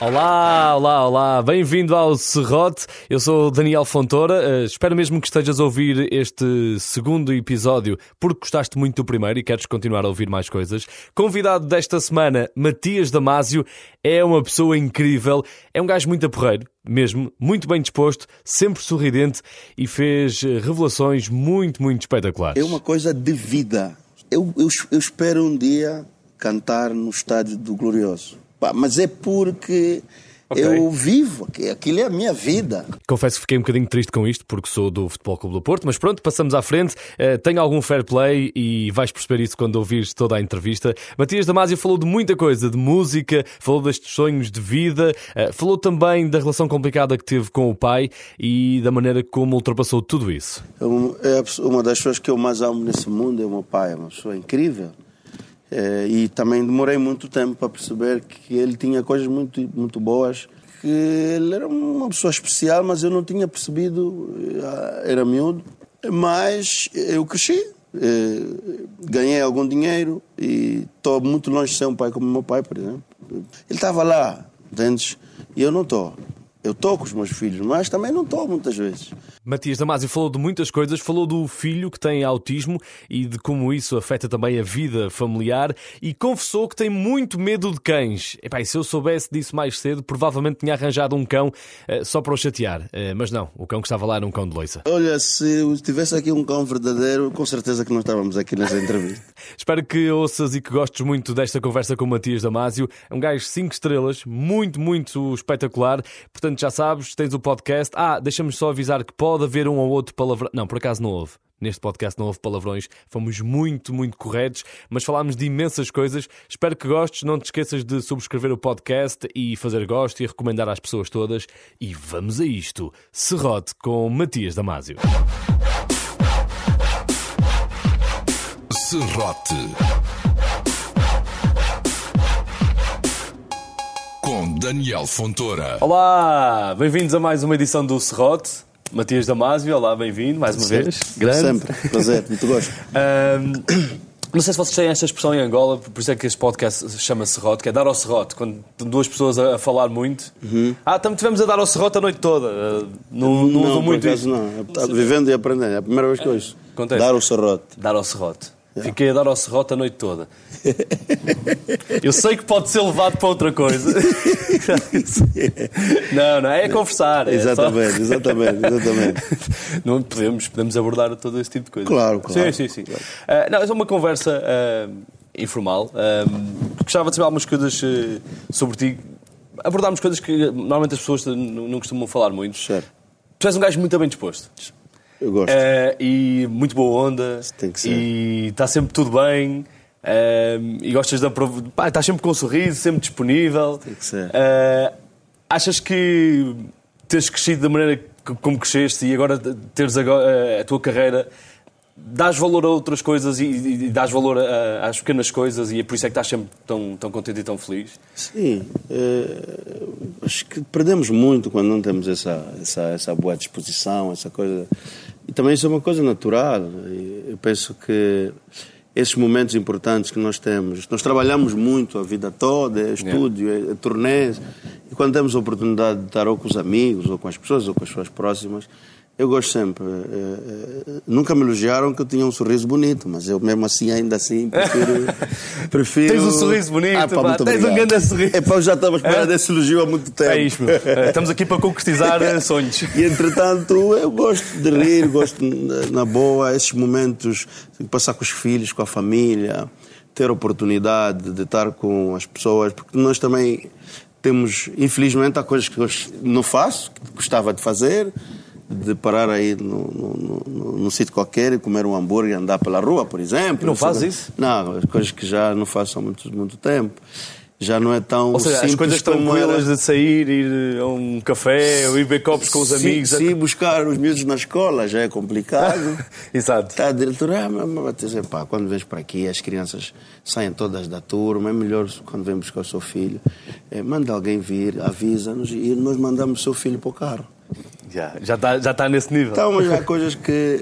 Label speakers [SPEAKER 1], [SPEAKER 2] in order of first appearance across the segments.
[SPEAKER 1] Olá, olá, olá, bem-vindo ao Serrote. Eu sou Daniel Fontoura. Uh, espero mesmo que estejas a ouvir este segundo episódio porque gostaste muito do primeiro e queres continuar a ouvir mais coisas. Convidado desta semana, Matias Damasio, é uma pessoa incrível, é um gajo muito aporreiro, mesmo, muito bem disposto, sempre sorridente e fez eh, revelações muito, muito espetaculares.
[SPEAKER 2] É uma coisa de vida. Eu, eu, eu espero um dia cantar no estádio do Glorioso. Pá, mas é porque Okay. Eu vivo, aquilo é a minha vida.
[SPEAKER 1] Confesso que fiquei um bocadinho triste com isto, porque sou do Futebol Clube do Porto, mas pronto, passamos à frente. Uh, tenho algum fair play e vais perceber isso quando ouvires toda a entrevista. Matias Damasio falou de muita coisa, de música, falou destes sonhos de vida, uh, falou também da relação complicada que teve com o pai e da maneira como ultrapassou tudo isso.
[SPEAKER 2] É uma das pessoas que eu mais amo nesse mundo, é o meu pai, é uma pessoa incrível é, e também demorei muito tempo para perceber que ele tinha coisas muito, muito boas, que ele era uma pessoa especial, mas eu não tinha percebido, eh, era miúdo. Mas eu cresci, é, ganhei algum dinheiro e estou muito longe de ser um pai como meu pai, por exemplo. Ele estava lá, entendes? E eu não estou. Eu estou com os meus filhos, mas também não estou muitas vezes.
[SPEAKER 1] Matias Damasio falou de muitas coisas, falou do filho que tem autismo e de como isso afeta também a vida familiar e confessou que tem muito medo de cães. Epá, e se eu soubesse disso mais cedo, provavelmente tinha arranjado um cão uh, só para o chatear. Uh, mas não, o cão que estava lá era um cão de loiça.
[SPEAKER 2] Olha, se tivesse aqui um cão verdadeiro, com certeza que não estávamos aqui nessa entrevista.
[SPEAKER 1] Espero que ouças e que gostes muito desta conversa com o Matias Damasio. É um gajo 5 estrelas, muito, muito espetacular. Portanto, Portanto, já sabes, tens o podcast. Ah, deixa-me só avisar que pode haver um ou outro palavrão. Não, por acaso não houve. Neste podcast não houve palavrões, fomos muito, muito corretos, mas falámos de imensas coisas. Espero que gostes. Não te esqueças de subscrever o podcast e fazer gosto e recomendar às pessoas todas. E vamos a isto: Serrote com Matias Damasio. Serrote. Com Daniel Fontoura. Olá, bem-vindos a mais uma edição do Serrote. Matias Damasio, olá, bem-vindo mais uma
[SPEAKER 2] Sempre.
[SPEAKER 1] vez.
[SPEAKER 2] Grande. Sempre, prazer, muito gosto. Um,
[SPEAKER 1] não sei se vocês têm esta expressão em Angola, por isso é que este podcast se chama Serrote, que é dar ao Serrote, quando duas pessoas a, falar muito. Uhum. Ah, também tivemos a dar ao Serrote a noite toda. Não, não, não muito isso.
[SPEAKER 2] Não, vivendo e aprendendo, é a primeira vez que ouço. Acontece. Dar ao Serrote.
[SPEAKER 1] Dar ao Serrote. Fiquei a dar ao serrote a noite toda. Eu sei que pode ser levado para outra coisa. Não, não, é conversar. É
[SPEAKER 2] exatamente, só... exatamente, exatamente.
[SPEAKER 1] Não podemos, podemos abordar todo esse tipo de coisa.
[SPEAKER 2] Claro, claro.
[SPEAKER 1] Sim, sim, sim. Claro. Uh, não, é uma conversa uh, informal. Uh, gostava de saber algumas coisas sobre ti. Abordarmos coisas que normalmente as pessoas não costumam falar muito.
[SPEAKER 2] Certo.
[SPEAKER 1] Tu és um gajo muito bem disposto.
[SPEAKER 2] Eu gosto. Uh,
[SPEAKER 1] e muito boa onda.
[SPEAKER 2] Tem que ser.
[SPEAKER 1] E está sempre tudo bem. Uh, e gostas da. Pá, estás sempre com um sorriso, sempre disponível.
[SPEAKER 2] Tem que ser. Uh,
[SPEAKER 1] achas que teres crescido da maneira como cresceste e agora teres a, a tua carreira dás valor a outras coisas e, e dás valor a, às pequenas coisas e é por isso é que estás sempre tão, tão contente e tão feliz?
[SPEAKER 2] Sim. Uh, acho que perdemos muito quando não temos essa, essa, essa boa disposição, essa coisa. E também isso é uma coisa natural. Eu penso que esses momentos importantes que nós temos, nós trabalhamos muito a vida toda, é estúdio, é, é turnês, e quando temos a oportunidade de estar ou com os amigos, ou com as pessoas, ou com as pessoas próximas, eu gosto sempre. Uh, uh, nunca me elogiaram que eu tinha um sorriso bonito, mas eu mesmo assim, ainda assim, prefiro. prefiro...
[SPEAKER 1] Tens um sorriso bonito, ah, pá, pá, tens um grande sorriso.
[SPEAKER 2] É pá, eu já estava esperando é? esse elogio há muito tempo. É
[SPEAKER 1] isto, estamos aqui para concretizar sonhos.
[SPEAKER 2] E entretanto, eu gosto de rir, gosto na boa, esses momentos de passar com os filhos, com a família, ter oportunidade de estar com as pessoas, porque nós também temos, infelizmente, há coisas que eu não faço, que gostava de fazer de parar aí no, no, no sítio qualquer e comer um hambúrguer e andar pela rua, por exemplo.
[SPEAKER 1] Não faz isso?
[SPEAKER 2] Não, coisas que já não faço há muito, muito tempo. Já não é tão
[SPEAKER 1] Ou seja, as coisas tranquilas era... de sair, ir a um café ou ir ver copos com os amigos.
[SPEAKER 2] Sim, buscar os miúdos na escola já é complicado.
[SPEAKER 1] Exato.
[SPEAKER 2] Está a diretora, ah, mas dizer, pá, quando vens para aqui as crianças saem todas da turma, é melhor quando vem buscar o seu filho. É, manda alguém vir, avisa-nos e nós mandamos o seu filho para o carro.
[SPEAKER 1] Já está já tá, já tá nesse nível.
[SPEAKER 2] Então, mas há coisas que.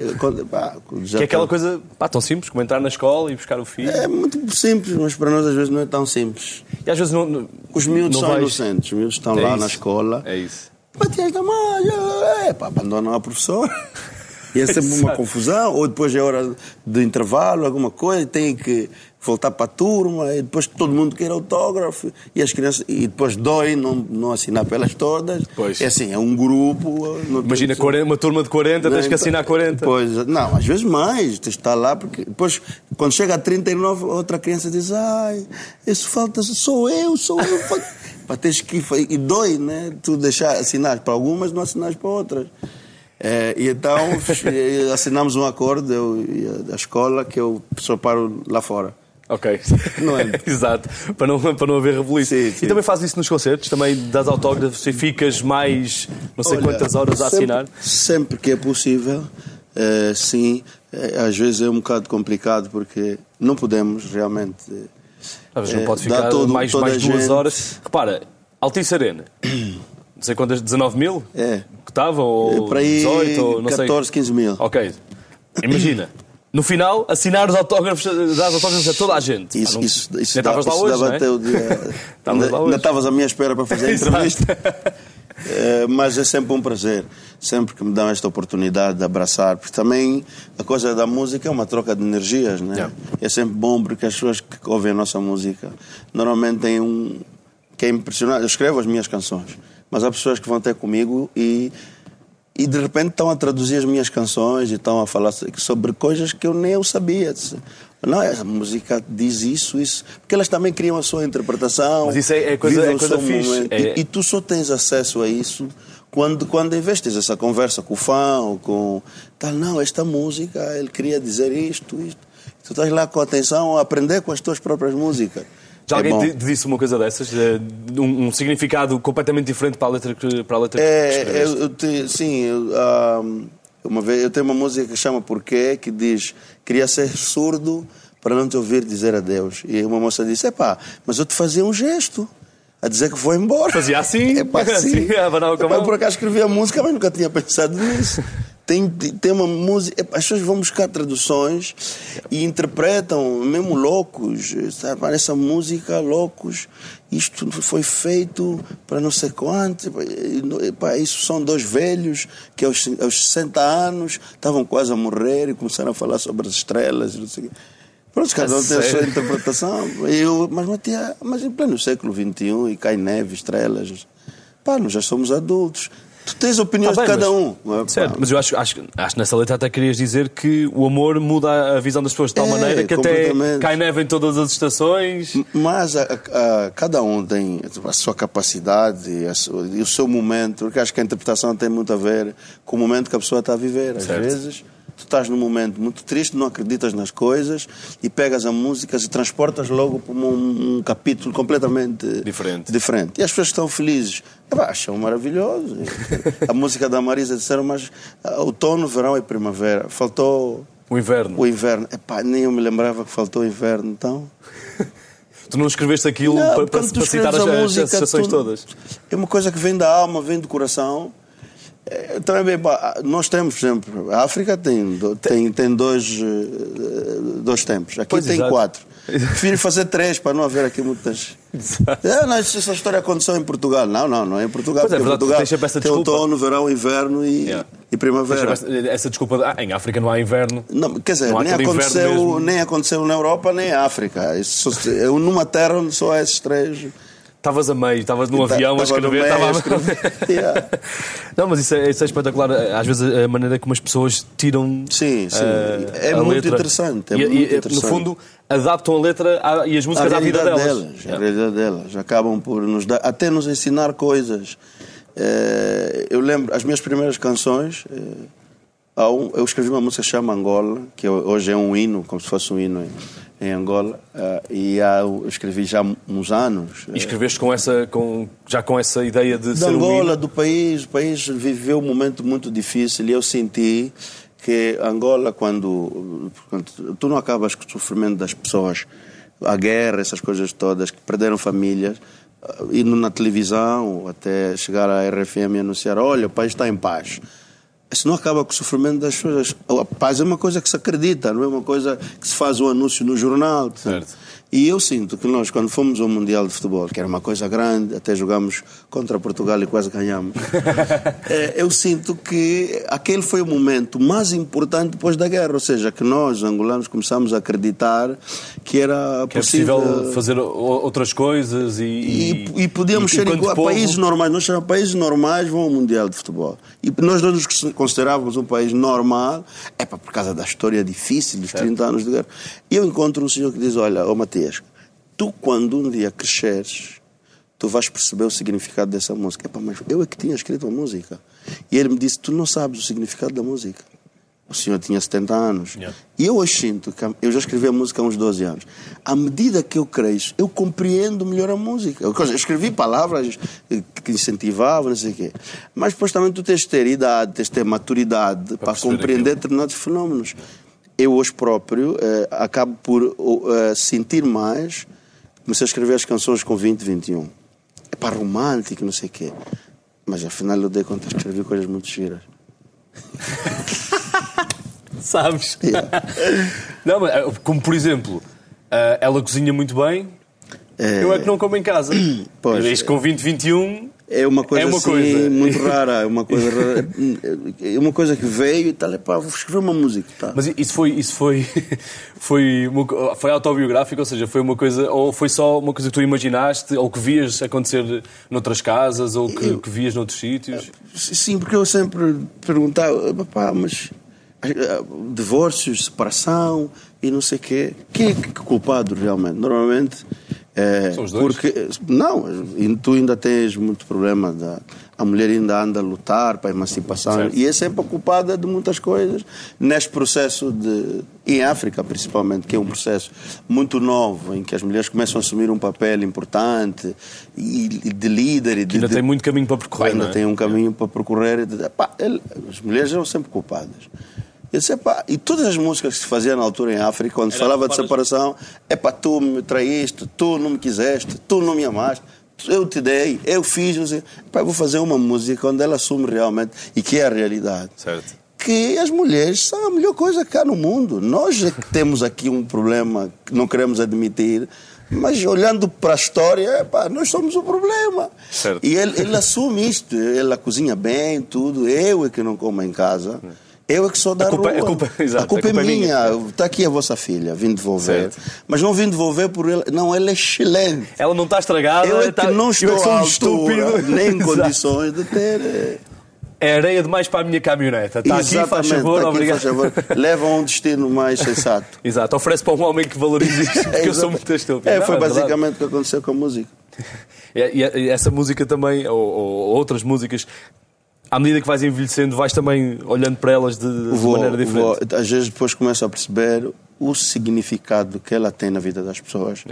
[SPEAKER 2] Pá,
[SPEAKER 1] que é aquela coisa pá, tão simples como entrar na escola e buscar o filho.
[SPEAKER 2] É muito simples, mas para nós às vezes não é tão simples.
[SPEAKER 1] E às vezes não. não
[SPEAKER 2] os miúdos
[SPEAKER 1] não
[SPEAKER 2] são vais... inocentes, os miúdos estão é lá
[SPEAKER 1] isso.
[SPEAKER 2] na escola.
[SPEAKER 1] É isso.
[SPEAKER 2] Matias da Malha, é pá, abandonam a professora. E é sempre uma confusão, ou depois é hora de intervalo, alguma coisa, tem que voltar para a turma, e depois todo mundo quer autógrafo, e as crianças, e depois dói não, não assinar pelas todas.
[SPEAKER 1] Pois.
[SPEAKER 2] É assim, é um grupo.
[SPEAKER 1] Imagina 40, uma turma de 40, tens que assinar 40.
[SPEAKER 2] Pois, não, às vezes mais, tens de estar lá, porque depois, quando chega a 39, outra criança diz, ai, isso falta, sou eu, sou eu. para teres que e dói, né? Tu deixar assinar para algumas, não assinar para outras. É, e então assinamos um acordo, eu e a escola, que eu só paro lá fora.
[SPEAKER 1] Ok.
[SPEAKER 2] Não é?
[SPEAKER 1] Exato. Para não, para não haver rebuliço.
[SPEAKER 2] Sim, sim.
[SPEAKER 1] E também fazes isso nos concertos? Também das autógrafos e ficas mais não sei
[SPEAKER 2] Olha,
[SPEAKER 1] quantas horas a
[SPEAKER 2] sempre,
[SPEAKER 1] assinar?
[SPEAKER 2] Sempre que é possível, é, sim. É, às vezes é um bocado complicado porque não podemos realmente.
[SPEAKER 1] Às vezes não pode ficar
[SPEAKER 2] todo,
[SPEAKER 1] mais, mais duas gente... horas. Repara, Altice Arena. Não sei quantas, 19 mil?
[SPEAKER 2] É.
[SPEAKER 1] Que estavam? Ou
[SPEAKER 2] é, para aí
[SPEAKER 1] 18, ou não
[SPEAKER 2] 14,
[SPEAKER 1] sei.
[SPEAKER 2] 15 mil.
[SPEAKER 1] Ok. Imagina. No final, assinar os autógrafos, dar os autógrafos a toda a gente.
[SPEAKER 2] Isso,
[SPEAKER 1] ah, não,
[SPEAKER 2] isso, isso,
[SPEAKER 1] dá, isso
[SPEAKER 2] hoje,
[SPEAKER 1] dava
[SPEAKER 2] é? até o dia. ainda, estavas à minha espera para fazer a entrevista. é, mas é sempre um prazer, sempre que me dão esta oportunidade de abraçar, porque também a coisa da música é uma troca de energias, né?
[SPEAKER 1] Yeah.
[SPEAKER 2] É sempre bom porque as pessoas que ouvem a nossa música normalmente têm um. que é impressionante. Eu escrevo as minhas canções, mas há pessoas que vão ter comigo e e de repente estão a traduzir as minhas canções e estão a falar sobre coisas que eu nem eu sabia. Não, a música diz isso, isso. Porque elas também criam a sua interpretação.
[SPEAKER 1] Mas isso é, é coisa, é coisa fixe. É...
[SPEAKER 2] E, e, tu só tens acesso a isso quando, quando investes essa conversa com o fã ou com. Tal, não, esta música, ele queria dizer isto, isto. Tu estás lá com atenção a aprender com as tuas próprias músicas.
[SPEAKER 1] Já
[SPEAKER 2] é
[SPEAKER 1] alguém te disse uma coisa dessas? Um, um, significado completamente diferente para a letra que, para a letra
[SPEAKER 2] é,
[SPEAKER 1] que
[SPEAKER 2] eu, eu te, Sim, eu, um, uma vez, eu tenho uma música que chama Porquê, que diz queria ser surdo para não te ouvir dizer adeus. E uma moça disse, epá, mas eu te fazia um gesto a dizer que vou embora.
[SPEAKER 1] Fazia assim?
[SPEAKER 2] Epá, assim.
[SPEAKER 1] assim
[SPEAKER 2] eu por acaso escrevi a música, mas nunca tinha pensado nisso. Tem, tem uma música. As pessoas vão buscar traduções e interpretam, mesmo loucos, sabe? Essa música, loucos, isto foi feito para não sei quanto. Epá, isso são dois velhos que aos, aos 60 anos estavam quase a morrer e começaram a falar sobre as estrelas e não sei o quê. Pronto, cada um tem a sua interpretação. Eu, mas, Matia, mas em pleno século XXI, e cai neve, estrelas. Pá, nós já somos adultos. Tu tens opiniões
[SPEAKER 1] Tá bem,
[SPEAKER 2] de cada
[SPEAKER 1] mas-
[SPEAKER 2] um.
[SPEAKER 1] Certo, mas eu acho, acho, acho que nessa letra até querias dizer que o amor muda a visão das pessoas de tal
[SPEAKER 2] É,
[SPEAKER 1] maneira que até cai neve em todas as estações.
[SPEAKER 2] Mas a- a- cada um tem a sua capacidade e, a sua- e o seu momento, porque acho que a interpretação tem muito a ver com o momento que a pessoa está a viver. Às
[SPEAKER 1] Certo.
[SPEAKER 2] vezes, tu estás num momento muito triste, não acreditas nas coisas e pegas a música e transportas logo para um, um capítulo completamente
[SPEAKER 1] Diferente.
[SPEAKER 2] diferente. E as pessoas estão felizes acham maravilhoso. a música da Marisa disseram, mas ah, outono, verão e primavera. Faltou
[SPEAKER 1] O inverno.
[SPEAKER 2] o inverno. Epá, nem eu me lembrava que faltou o inverno, então.
[SPEAKER 1] Tu não escreveste aquilo
[SPEAKER 2] Não,
[SPEAKER 1] para, para, para citar as,
[SPEAKER 2] a
[SPEAKER 1] as
[SPEAKER 2] música,
[SPEAKER 1] sensações
[SPEAKER 2] tu-
[SPEAKER 1] todas.
[SPEAKER 2] É uma coisa que vem da alma, vem do coração. É, Também, pá, nós temos, por exemplo, a África tem, tem, tem dois, eh, dois tempos. Aqui
[SPEAKER 1] Pois,
[SPEAKER 2] tem
[SPEAKER 1] exato.
[SPEAKER 2] quatro. Prefiro fazer três para não haver aqui muitas. É, não, essa história aconteceu em Portugal. Não, não, não é em Portugal.
[SPEAKER 1] Pois é, verdade,
[SPEAKER 2] Portugal
[SPEAKER 1] tem desculpa.
[SPEAKER 2] outono, verão, inverno e,
[SPEAKER 1] Yeah.
[SPEAKER 2] e primavera.
[SPEAKER 1] Essa, essa desculpa de, ah, em África não há inverno.
[SPEAKER 2] Não, quer dizer, nem aconteceu, nem aconteceu na Europa, nem na África. Isso, eu, numa terra onde só há esses três.
[SPEAKER 1] Estavas a meio, estavas num
[SPEAKER 2] Ta-
[SPEAKER 1] avião a escrever. estava a-
[SPEAKER 2] escrever. Yeah.
[SPEAKER 1] Não, mas isso é, isso é espetacular. Às vezes a maneira como as pessoas tiram.
[SPEAKER 2] Sim, sim.
[SPEAKER 1] eh,
[SPEAKER 2] É
[SPEAKER 1] a
[SPEAKER 2] muito interessante, é
[SPEAKER 1] E-
[SPEAKER 2] muito interessante.
[SPEAKER 1] No fundo, adaptam a letra à- e as músicas à vida delas.
[SPEAKER 2] delas, a realidade delas. Acabam por nos dar, até nos ensinar coisas. Eh, eu lembro, as minhas primeiras canções, eh, um- eu escrevi uma música que se chama Angola, que hoje é um hino, como se fosse um hino em, Angola, eh, e há, eu escrevi já uns anos.
[SPEAKER 1] E escreveste com essa, com, já com essa ideia de
[SPEAKER 2] de
[SPEAKER 1] ser um
[SPEAKER 2] Angola,
[SPEAKER 1] hino.
[SPEAKER 2] do país. O país viveu um momento muito difícil e eu senti que Angola, quando, quando tu não acabas com o sofrimento das pessoas, a guerra, essas coisas todas, que perderam famílias, indo na televisão, até chegar à RFM e anunciar: olha, o país está em paz. Isso não acaba com o sofrimento das pessoas. A paz é uma coisa que se acredita, não é uma coisa que se faz um anúncio no jornal.
[SPEAKER 1] Certo.
[SPEAKER 2] E eu sinto que nós, quando fomos ao Mundial de Futebol, que era uma coisa grande, até jogamos contra Portugal e quase ganhamos, é, eu sinto que aquele foi o momento mais importante depois da guerra. Ou seja, que nós, angolanos, começamos a acreditar que era
[SPEAKER 1] Que é
[SPEAKER 2] possível.
[SPEAKER 1] possível fazer o- outras coisas e.
[SPEAKER 2] E, e podíamos
[SPEAKER 1] e
[SPEAKER 2] ser igual a
[SPEAKER 1] povo-
[SPEAKER 2] países normais. Nós chamamos países normais vão ao Mundial de Futebol. E nós não nos considerávamos um país normal, é por causa da história difícil dos 30 anos de guerra. E eu encontro um senhor que diz: Olha, ô Matias, tu quando um dia cresceres, tu vais perceber o significado dessa música. Epá, mas eu é que tinha escrito a música. E ele me disse: Tu não sabes o significado da música. O senhor tinha 70 anos.
[SPEAKER 1] Yeah.
[SPEAKER 2] E eu hoje sinto que eu já escrevi a música há uns 12 anos. À medida que eu cresço, eu compreendo melhor a música. Eu escrevi palavras que incentivavam, não sei o quê. Mas depois também tu tens de ter idade, tens de ter maturidade para,
[SPEAKER 1] perceber
[SPEAKER 2] compreender determinados fenómenos. Eu hoje próprio eh, acabo por eh, sentir mais. Comecei a escrever as canções com 20, 21. É para romântico, não sei o quê. Mas afinal eu dei conta que escrevi coisas muito giras.
[SPEAKER 1] Sabes?
[SPEAKER 2] Yeah.
[SPEAKER 1] não, mas, eh, como por exemplo, ela cozinha muito bem,
[SPEAKER 2] É.
[SPEAKER 1] eu é que não como em casa.
[SPEAKER 2] Pois.
[SPEAKER 1] Isto com 20, 21.
[SPEAKER 2] É uma coisa,
[SPEAKER 1] É uma
[SPEAKER 2] assim,
[SPEAKER 1] coisa.
[SPEAKER 2] muito rara, é uma coisa rara. É uma coisa que veio e tal, é pá, vou escrever uma música. Tá.
[SPEAKER 1] Mas isso foi, isso foi, foi, uma foi autobiográfico, ou seja, foi uma coisa, ou foi só uma coisa que tu imaginaste, ou que vias acontecer noutras casas, ou que, que vias noutros sítios?
[SPEAKER 2] Sim, porque eu sempre perguntava, pá, mas ah, divórcios, separação e não sei quê. Quem é que é culpado realmente? Normalmente. É,
[SPEAKER 1] São os dois.
[SPEAKER 2] Porque, não, tu ainda tens muito problema. Da, a mulher ainda anda a lutar para a emancipação
[SPEAKER 1] Certo.
[SPEAKER 2] e é sempre culpada de muitas coisas neste processo de. Em África, principalmente, que é um processo muito novo, em que as mulheres começam a assumir um papel importante e, de líder e de,
[SPEAKER 1] Ainda
[SPEAKER 2] de-
[SPEAKER 1] tem muito caminho para percorrer,
[SPEAKER 2] ainda
[SPEAKER 1] é?
[SPEAKER 2] tem um caminho para percorrer. Ele- as mulheres eram sempre culpadas. Disse, "Epá", e todas as músicas que se faziam na altura em África, quando se falava de separação, é para tu me traíste, tu não me quiseste, tu não me amaste, eu te dei, eu fiz, não sei. Vou fazer uma música onde ela assume realmente e que é a realidade
[SPEAKER 1] Certo.
[SPEAKER 2] que as mulheres são a melhor coisa há no mundo. Nós é que temos aqui um problema que não queremos admitir, mas olhando para a história, epá, nós somos o problema.
[SPEAKER 1] Certo.
[SPEAKER 2] E ele, ele assume isto, ele cozinha bem, tudo. Eu é que não como em casa. Eu é que sou da
[SPEAKER 1] culpa-
[SPEAKER 2] rua.
[SPEAKER 1] a culpa- exato,
[SPEAKER 2] a culpa
[SPEAKER 1] a culpa
[SPEAKER 2] é
[SPEAKER 1] é minha.
[SPEAKER 2] Está aqui a vossa filha, vim devolver.
[SPEAKER 1] Certo.
[SPEAKER 2] Mas não vim devolver por ele. Não, ela é excelente.
[SPEAKER 1] Ela não está estragada,
[SPEAKER 2] Eu é que
[SPEAKER 1] está-
[SPEAKER 2] não
[SPEAKER 1] eu
[SPEAKER 2] estou
[SPEAKER 1] é que
[SPEAKER 2] altura,
[SPEAKER 1] estúpido.
[SPEAKER 2] nem em condições de ter... eh,
[SPEAKER 1] É areia demais para a minha caminhoneta. Está aqui, faz
[SPEAKER 2] Exatamente,
[SPEAKER 1] favor,
[SPEAKER 2] está aqui,
[SPEAKER 1] obrigado.
[SPEAKER 2] favor. Leva a um destino mais sensato.
[SPEAKER 1] Exato, oferece para um homem que valorize isto, porque eu sou muito estúpido.
[SPEAKER 2] É,
[SPEAKER 1] Não,
[SPEAKER 2] foi
[SPEAKER 1] verdade.
[SPEAKER 2] basicamente o que aconteceu com a música.
[SPEAKER 1] E essa música também, ou, ou outras músicas, à medida que vais envelhecendo, vais também olhando para elas de, de
[SPEAKER 2] Vou-
[SPEAKER 1] maneira diferente.
[SPEAKER 2] vou- às vezes depois começo a perceber o significado que ela tem na vida das pessoas.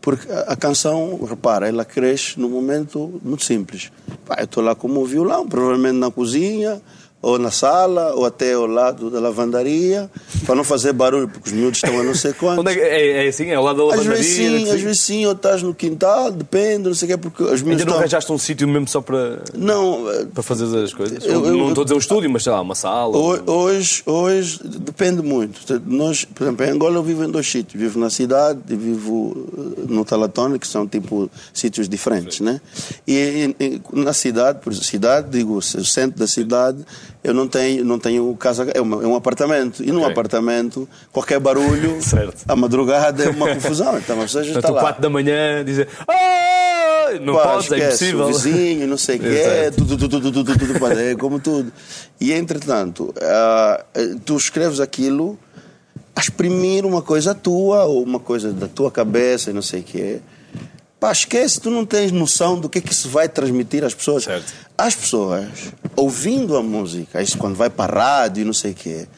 [SPEAKER 2] Porque a, a canção, repara, ela cresce num momento muito simples. Pá, eu estou lá com o violão, provavelmente na cozinha, ou na sala, ou até ao lado da lavandaria, para não fazer barulho, porque os miúdos estão a não sei quantos.
[SPEAKER 1] É, é, é assim? É ao lado da
[SPEAKER 2] Às
[SPEAKER 1] lavandaria?
[SPEAKER 2] vezes sim,
[SPEAKER 1] que-
[SPEAKER 2] às vezes sim, ou estás no quintal, depende, não sei o quê, porque os miúdos
[SPEAKER 1] Ainda não
[SPEAKER 2] estão...
[SPEAKER 1] arranjaste um sítio mesmo só para,
[SPEAKER 2] Não,
[SPEAKER 1] para fazer as coisas?
[SPEAKER 2] Eu- eu-
[SPEAKER 1] não estou a dizer um estúdio, mas sei lá, uma sala.
[SPEAKER 2] Ho- Hoje, hoje depende muito. Nós, por exemplo, em Angola eu vivo em dois sítios. Vivo na cidade e vivo eh, no Talatone, que são tipo sítios diferentes, né? E em- na cidade, por exemplo, cidade, digo, o centro da cidade, eu não tenho, não tenho casa, é, uma- é um apartamento. E num
[SPEAKER 1] Ok.
[SPEAKER 2] apartamento, qualquer barulho, a madrugada é uma confusão. Então a pessoa já está lá.
[SPEAKER 1] 4 da manhã dizer "Ah!" não
[SPEAKER 2] Pá,
[SPEAKER 1] podes, é
[SPEAKER 2] esquece,
[SPEAKER 1] impossível.
[SPEAKER 2] O vizinho, não sei o quê,
[SPEAKER 1] Exato.
[SPEAKER 2] tudo, tudo, tudo, tudo, tudo, tudo, é como tudo. E entretanto, ah, tu escreves aquilo a exprimir uma coisa tua, ou uma coisa da tua cabeça, e não sei o quê. Pá, esquece, tu não tens noção do que é que isso vai transmitir às pessoas.
[SPEAKER 1] Certo.
[SPEAKER 2] As pessoas, ouvindo a música, isso quando vai para a rádio e não sei o quê,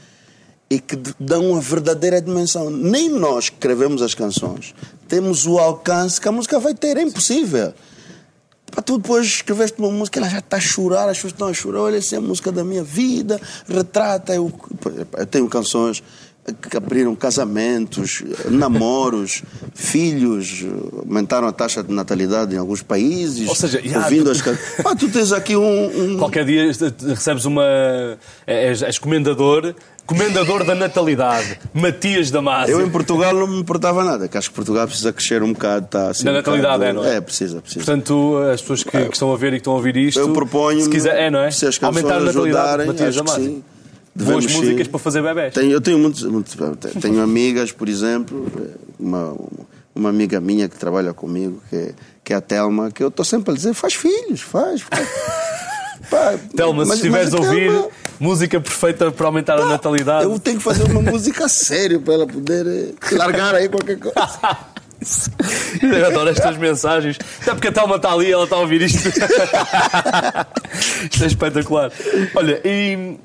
[SPEAKER 2] e que dão uma verdadeira dimensão. Nem nós que escrevemos as canções temos o alcance que a música vai ter, é impossível. Para tu depois escreveste uma música, ela já está a chorar, as pessoas estão a chorar, olha, essa é a música da minha vida, retrata. Eu, eu tenho canções que abriram casamentos, namoros, filhos, aumentaram a taxa de natalidade em alguns países.
[SPEAKER 1] Ou seja, já,
[SPEAKER 2] ouvindo tu... as ah, tu tens aqui um,
[SPEAKER 1] um, Qualquer dia recebes uma. És, és comendador Comendador da natalidade, Matias Damasio.
[SPEAKER 2] Eu em Portugal não me importava nada, que acho que Portugal precisa crescer um bocado. Tá,
[SPEAKER 1] assim, Na um natalidade,
[SPEAKER 2] bocado,
[SPEAKER 1] é, não é?
[SPEAKER 2] É, precisa, precisa.
[SPEAKER 1] Portanto, as pessoas que, que, estão a ver e que estão a ouvir isto.
[SPEAKER 2] Eu proponho.
[SPEAKER 1] Se quiser, é, não é?
[SPEAKER 2] Se as Aumentar a natalidade, Matias Damasio. Sim.
[SPEAKER 1] Boas músicas para fazer bebés.
[SPEAKER 2] Tenho, eu tenho muitos, muitos, tenho amigas, por exemplo, uma, uma amiga minha que trabalha comigo, que, que é a Telma, que eu estou sempre a dizer: faz filhos, faz. faz.
[SPEAKER 1] Pá, Telma, se estiveres a ouvir, Telma, música perfeita para aumentar pá, a natalidade.
[SPEAKER 2] Eu tenho que fazer uma música séria para ela poder eh, largar aí qualquer coisa.
[SPEAKER 1] Eu adoro estas mensagens. Até porque a Telma está ali ela está a ouvir isto. isto é espetacular. Olha, e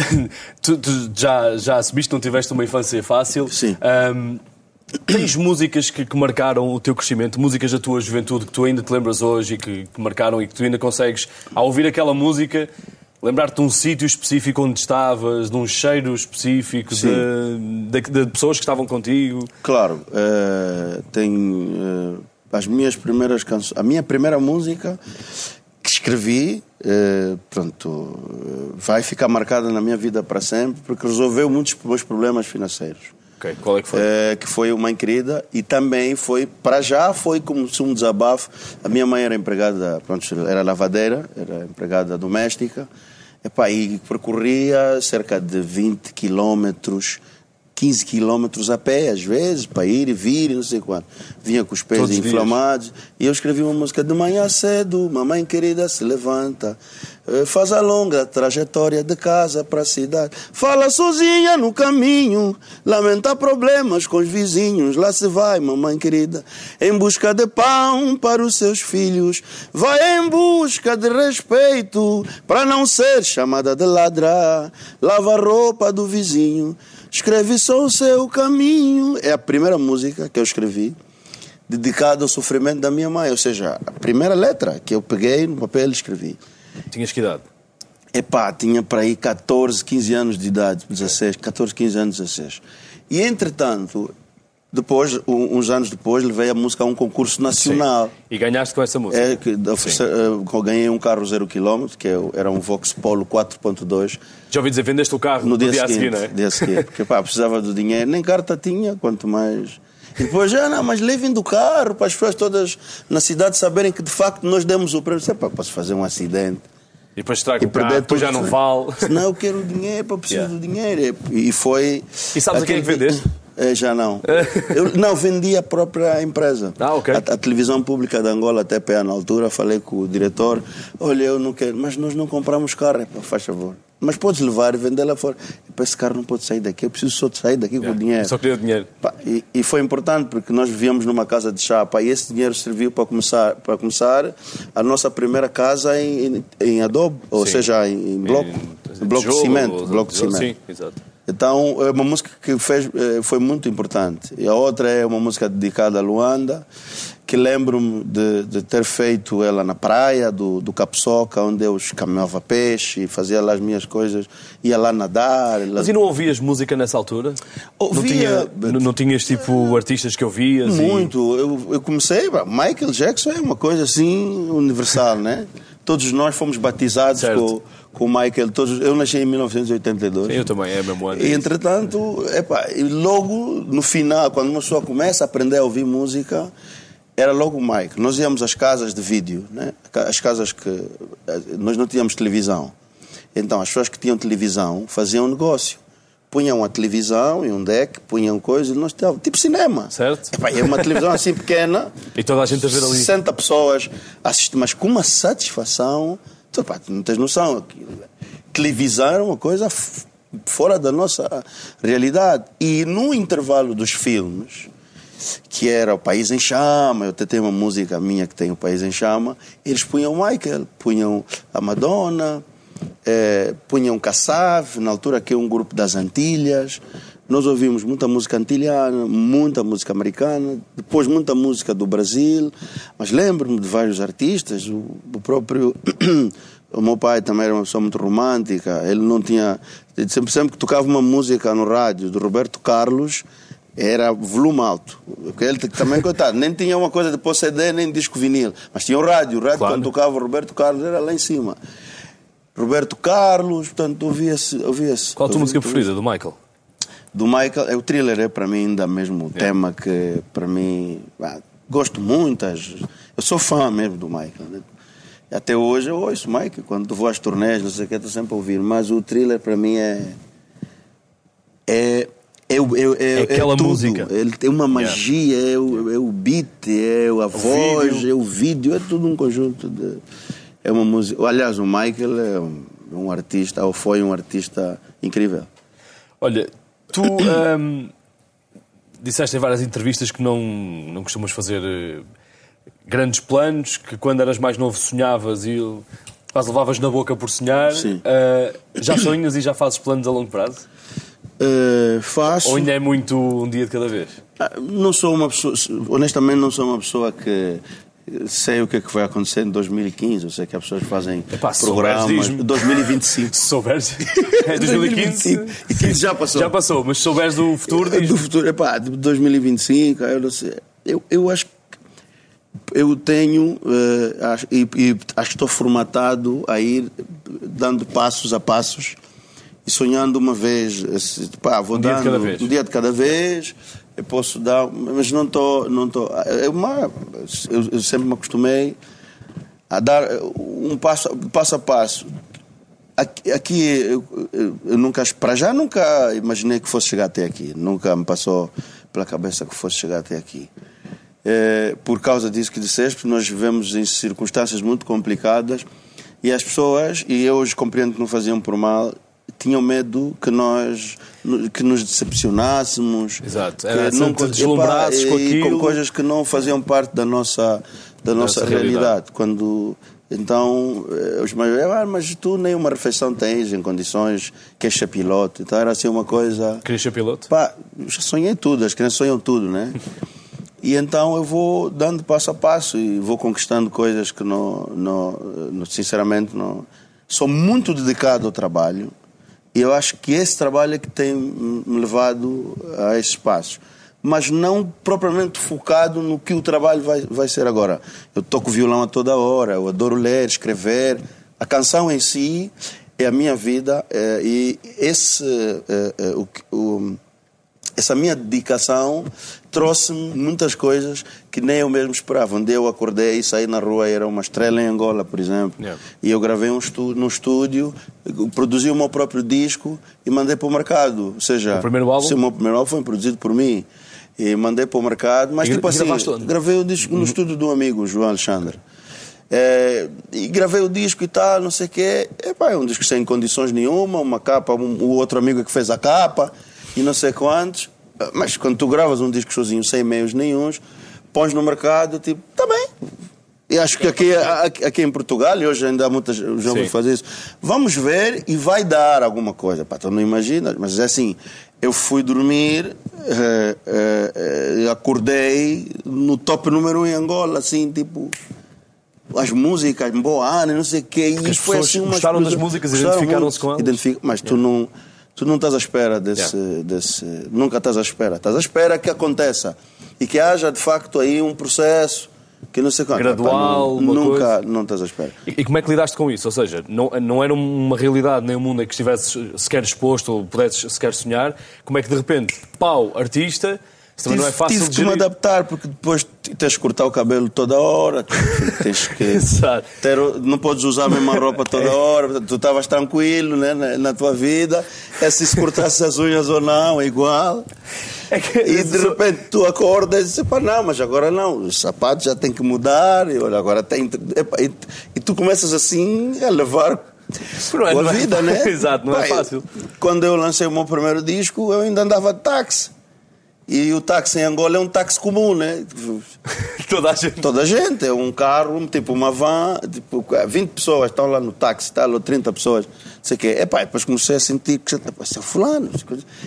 [SPEAKER 1] tu, tu já, já assumiste, não tiveste uma infância fácil.
[SPEAKER 2] Sim.
[SPEAKER 1] Um, Tens músicas que, que, marcaram o teu crescimento, músicas da tua juventude que tu ainda te lembras hoje e que, que marcaram e que tu ainda consegues, ao ouvir aquela música, lembrar-te de um sítio específico onde estavas, de um cheiro específico, de, de, de, pessoas que estavam contigo?
[SPEAKER 2] Claro, uh, tenho uh, as minhas primeiras canções, a minha primeira música que escrevi, uh, pronto, vai ficar marcada na minha vida para sempre porque resolveu muitos meus problemas financeiros.
[SPEAKER 1] Ok, qual é que foi?
[SPEAKER 2] É, que foi uma querida e também foi, para já foi como se um desabafo. A minha mãe era empregada, pronto, era lavadeira, era empregada doméstica, Epá, e percorria cerca de 20 quilómetros 15 quilómetros a pé, às vezes, para ir e vir, não sei quanto. Vinha com os pés Todos inflamados. Dias. E eu escrevi uma música de manhã cedo, mamãe querida se levanta. Eh, faz a longa trajetória de casa para a cidade. Fala sozinha no caminho, lamenta problemas com os vizinhos. Lá se vai, mamãe querida, em busca de pão para os seus filhos. Vai em busca de respeito, para não ser chamada de ladra. Lava a roupa do vizinho. Escreve só o seu caminho. É a primeira música que eu escrevi dedicada ao sofrimento da minha mãe. Ou seja, a primeira letra que eu peguei no papel e escrevi.
[SPEAKER 1] Tinhas que idade?
[SPEAKER 2] Epá, tinha para aí 14, 15 anos de idade, 16, 14, 15 anos, 16. E entretanto, depois, uns anos depois, levei a música a um concurso nacional. Sim.
[SPEAKER 1] E ganhaste com essa música?
[SPEAKER 2] É, que, uh, ganhei um carro zero quilómetro, que era um Vox Polo 4.2.
[SPEAKER 1] Já ouvi dizer, vendeste o carro no, no dia, dia seguinte, a seguir, não é?
[SPEAKER 2] dia seguinte, porque pá, precisava do dinheiro, nem carta tinha, quanto mais... E depois, ah, não, mas levem do carro para as pessoas todas na cidade saberem que de facto nós demos o prêmio. Pá, posso fazer um acidente.
[SPEAKER 1] E depois estraga o carro, depois já não vale.
[SPEAKER 2] Não, eu quero o dinheiro, para preciso yeah. do dinheiro. E foi...
[SPEAKER 1] E sabes a quem é que vendeste?
[SPEAKER 2] É, já não. Eu não vendi a própria empresa.
[SPEAKER 1] Ah, ok.
[SPEAKER 2] A, a, televisão pública de Angola, até TPA, na altura, falei com o diretor: olha, eu não quero, mas nós não compramos carro. Faz favor. Mas podes levar e vender lá fora. Epa, esse carro não pode sair daqui, eu preciso só de sair daqui yeah. com o dinheiro.
[SPEAKER 1] Só queria o dinheiro.
[SPEAKER 2] Pá, e, e, foi importante porque nós vivíamos numa casa de chapa e esse dinheiro serviu para começar, para começar a nossa primeira casa em, em, em adobe, ou Sim. seja, em, em bloco, em, bloco de cimento. Bloco de cimento. Sim,
[SPEAKER 1] exato.
[SPEAKER 2] Então, é uma música que fez, é, foi muito importante. E a outra é uma música dedicada a Luanda, que lembro-me de, de, ter feito ela na praia do, do Capsoca, onde eu caminhava peixe, fazia lá as minhas coisas, ia lá nadar.
[SPEAKER 1] Mas e não ouvias música nessa altura?
[SPEAKER 2] Ouvia.
[SPEAKER 1] Não, tinha, não tinhas tipo artistas que ouvias?
[SPEAKER 2] Muito. E... Eu, eu comecei, Michael Jackson é uma coisa assim universal, né? Todos nós fomos batizados certo. com com o Michael. Todos, eu nasci em 1982. Sim,
[SPEAKER 1] eu também, é mesmo ano.
[SPEAKER 2] E, entretanto, epá, e logo no final, quando uma pessoa começa a aprender a ouvir música, era logo o Michael. Nós íamos às casas de vídeo, né? as casas que. Nós não tínhamos televisão. Então, as pessoas que tinham televisão faziam um negócio. Punham a televisão e um deck, punham coisas, nós tínhamos, tipo cinema.
[SPEAKER 1] Certo.
[SPEAKER 2] Epá, é uma televisão assim pequena.
[SPEAKER 1] e toda a gente a ver ali.
[SPEAKER 2] 60 pessoas assistem, mas com uma satisfação então, pá, tu não tens noção. Televisar uma coisa fora da nossa realidade. E no intervalo dos filmes, que era O País em Chama, eu até tenho uma música minha que tem O País em Chama, eles punham Michael, punham a Madonna, eh, punham Kassav, na altura que é um grupo das Antilhas, nós ouvimos muita música antilhana, muita música americana, depois muita música do Brasil, mas lembro-me de vários artistas, o, o próprio O meu pai também era uma pessoa muito romântica. Ele não tinha. Sempre, sempre que tocava uma música no rádio do Roberto Carlos, era volume alto. Porque ele também, coitado, nem tinha uma coisa de pôr CD nem disco vinil. Mas tinha o rádio. O rádio,
[SPEAKER 1] Claro.
[SPEAKER 2] quando tocava o Roberto Carlos, era lá em cima. Roberto Carlos, portanto, ouvia-se. Ouvia
[SPEAKER 1] Qual a tua música preferida do Michael?
[SPEAKER 2] Do Michael, é o thriller é para mim ainda mesmo o tema que para mim ah, gosto muito. Eu sou fã mesmo do Michael. né? Até hoje eu ouço o Michael quando vou às turnés, não sei o que, estou sempre a ouvir. Mas o thriller para mim é é é, o- é, é,
[SPEAKER 1] É aquela
[SPEAKER 2] tudo.
[SPEAKER 1] música.
[SPEAKER 2] Ele tem uma magia, é, o, é o beat, é a voz,
[SPEAKER 1] vídeo.
[SPEAKER 2] é o vídeo, é tudo um conjunto de. É uma música. Aliás, o Michael é um, um artista, ou foi um artista incrível.
[SPEAKER 1] Olha, tu ahm, disseste em várias entrevistas que não, não costumas fazer eh, grandes planos, que quando eras mais novo sonhavas e quase levavas na boca por sonhar.
[SPEAKER 2] Sim.
[SPEAKER 1] Ah, já sonhas e já fazes planos a longo prazo?
[SPEAKER 2] Eh, faço.
[SPEAKER 1] Ou ainda é muito um dia de cada vez?
[SPEAKER 2] Ah, Não sou uma pessoa, honestamente, não sou uma pessoa que sei o que é que vai acontecer em 2015. Eu sei que as pessoas fazem
[SPEAKER 1] Epá,
[SPEAKER 2] programas.
[SPEAKER 1] souberes, diz-me.
[SPEAKER 2] 2025.
[SPEAKER 1] Se souberes. É 2015.
[SPEAKER 2] 2025. E 15 já passou.
[SPEAKER 1] Já passou, mas se souberes do futuro, diz
[SPEAKER 2] Do futuro, epá, de 2025, eu não sei. Eu, eu acho que eu tenho eh, acho- e, e acho que estou formatado a ir dando passos a passos e sonhando uma vez. esse- Pá, vou
[SPEAKER 1] Um dia de
[SPEAKER 2] dando
[SPEAKER 1] cada vez.
[SPEAKER 2] um dia de cada vez. Eu posso dar, mas não estou, não estou. É uma, eu, eu sempre me acostumei a dar um passo, passo a passo. Aqui, aqui eu, eu- eu nunca, para já nunca imaginei que fosse chegar até aqui. Nunca me passou pela cabeça que fosse chegar até aqui. Eh, por causa disso que disseste, nós vivemos em circunstâncias muito complicadas e as pessoas, e eu hoje compreendo que não faziam por mal, tinham medo que nós que nos decepcionássemos,
[SPEAKER 1] Exato.
[SPEAKER 2] que
[SPEAKER 1] Era
[SPEAKER 2] não
[SPEAKER 1] sempre deslumbrasses com aquilo.
[SPEAKER 2] com coisas que não faziam parte da nossa da nossa, realidade.
[SPEAKER 1] realidade.
[SPEAKER 2] Quando então eh, os mais ah, mas tu nem uma refeição tens em condições que és piloto, então era assim uma coisa
[SPEAKER 1] Querias ser piloto?
[SPEAKER 2] Pá, já sonhei tudo, as crianças sonham tudo, né? E então eu vou dando passo a passo e vou conquistando coisas que não, não, não sinceramente não. Sou muito dedicado ao trabalho eu acho que esse trabalho é que tem me levado a esses passos. Mas não propriamente focado no que o trabalho vai, vai ser agora. Eu toco violão a toda hora, eu adoro ler, escrever. A canção em si é a minha vida eh, e esse, eh, eh, o, o, essa minha dedicação trouxe-me muitas coisas que nem eu mesmo esperava. Dia eu acordei e saí na rua, era uma estrela em Angola, por exemplo.
[SPEAKER 1] Yeah.
[SPEAKER 2] E eu gravei um estúdio, num estúdio, produzi o meu próprio disco e mandei para o mercado. Ou seja,
[SPEAKER 1] O primeiro álbum?
[SPEAKER 2] Sim, o meu primeiro álbum foi produzido por mim. E mandei para o mercado, mas
[SPEAKER 1] E
[SPEAKER 2] tipo assim,
[SPEAKER 1] onde?
[SPEAKER 2] gravei o disco no estúdio de um amigo, João Alexandre. É, e gravei o disco e tal, não sei o quê. Epá, é um disco sem condições nenhuma, uma capa, um, o outro amigo é que fez a capa e não sei quantos. Mas quando tu gravas um disco sozinho, sem meios nenhuns, pões no mercado, tipo, tá bem. E acho que aqui, aqui, em Portugal, e hoje ainda há muitas jovens
[SPEAKER 1] Sim.
[SPEAKER 2] fazer isso, vamos ver e vai dar alguma coisa. Pá, tu não imaginas, mas é assim, eu fui dormir, eh, eh, eh, acordei no top número 1 em Angola, assim, tipo, as músicas, boa Ana, não sei o quê. E
[SPEAKER 1] as
[SPEAKER 2] foi
[SPEAKER 1] pessoas
[SPEAKER 2] assim uma
[SPEAKER 1] gostaram das músicas, identificaram-se com elas.
[SPEAKER 2] Identifica- mas tu não. Tu não estás à espera desse, desse. Nunca estás à espera. Estás à espera que aconteça. E que haja, de facto, aí um processo que não sei quanto.
[SPEAKER 1] Gradual,
[SPEAKER 2] Epá, não, Nunca,
[SPEAKER 1] coisa.
[SPEAKER 2] não estás à espera.
[SPEAKER 1] E, e como é que lidaste com isso? Ou seja, não, não era uma realidade nem um mundo em que estivesses sequer exposto ou pudesses sequer sonhar. Como é que de repente, pau, artista, também não é fácil
[SPEAKER 2] tive
[SPEAKER 1] de
[SPEAKER 2] que me adaptar, porque depois tens que cortar o cabelo toda hora, tens que. Ter, não podes usar a mesma roupa toda hora, portanto, tu estavas tranquilo né, na, na tua vida, é se cortasse as unhas ou não, é igual.
[SPEAKER 1] É que-
[SPEAKER 2] E de repente tu acordas e dizes, pá, não, mas agora não, os sapatos já têm que mudar, e olha, agora tem. e, e tu começas assim a levar
[SPEAKER 1] Não é-
[SPEAKER 2] a
[SPEAKER 1] é-
[SPEAKER 2] vida, né?
[SPEAKER 1] Exato, não é
[SPEAKER 2] Pá,
[SPEAKER 1] fácil.
[SPEAKER 2] Quando eu lancei o meu primeiro disco, eu ainda andava de táxi. E o táxi em Angola é um táxi comum, né?
[SPEAKER 1] Toda a gente.
[SPEAKER 2] Toda a gente. É um carro, tipo uma van, tipo, 20 pessoas estão lá no táxi, tal, ou 30 pessoas, não sei o quê. Epá, depois comecei a sentir que você é fulano.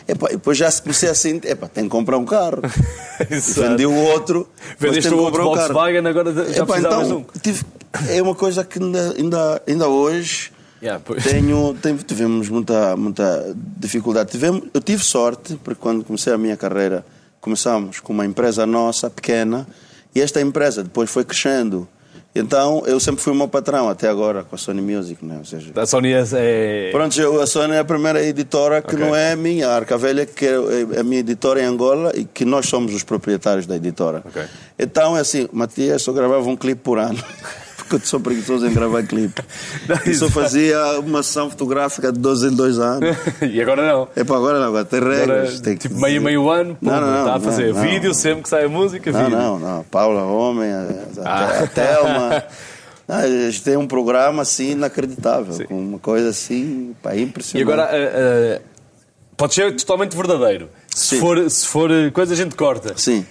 [SPEAKER 2] Epá, depois já comecei a sentir, epá, tenho que comprar um carro. Vendi o outro.
[SPEAKER 1] Vendeste o outro Volkswagen, agora já Epá, então,
[SPEAKER 2] um. Tive, é uma coisa que ainda, ainda, ainda hoje Yeah, tenho, tenho, tivemos muita, muita dificuldade. Tivemos, eu tive sorte, porque quando comecei a minha carreira, começamos com uma empresa nossa, pequena, e esta empresa depois foi crescendo. Então, eu sempre fui o meu patrão, até agora, com a Sony Music. Né? Ou seja,
[SPEAKER 1] a Sony é...
[SPEAKER 2] Pronto, eu, a Sony é a primeira editora que okay. não é minha. A Arca Velha, que é a minha editora em Angola e que nós somos os proprietários da editora. Okay. Então, é assim, Matias só gravava um clipe por ano. porque sou preguiçoso em gravar clipe. Eu só fazia uma sessão fotográfica de dois em dois anos.
[SPEAKER 1] e agora não?
[SPEAKER 2] É para agora não, agora tem regras. Agora,
[SPEAKER 1] tem tipo meio, meio ano, pô, não, não, está a fazer não, vídeo sempre que sai a música,
[SPEAKER 2] não,
[SPEAKER 1] vídeo.
[SPEAKER 2] Não, não, Paula Homem, a, ah. a Thelma. gente tem um programa assim inacreditável, Sim. com uma coisa assim, pá, impressionante.
[SPEAKER 1] E agora, uh, uh, pode ser totalmente verdadeiro. Se for, se for coisa, a gente corta.
[SPEAKER 2] Sim.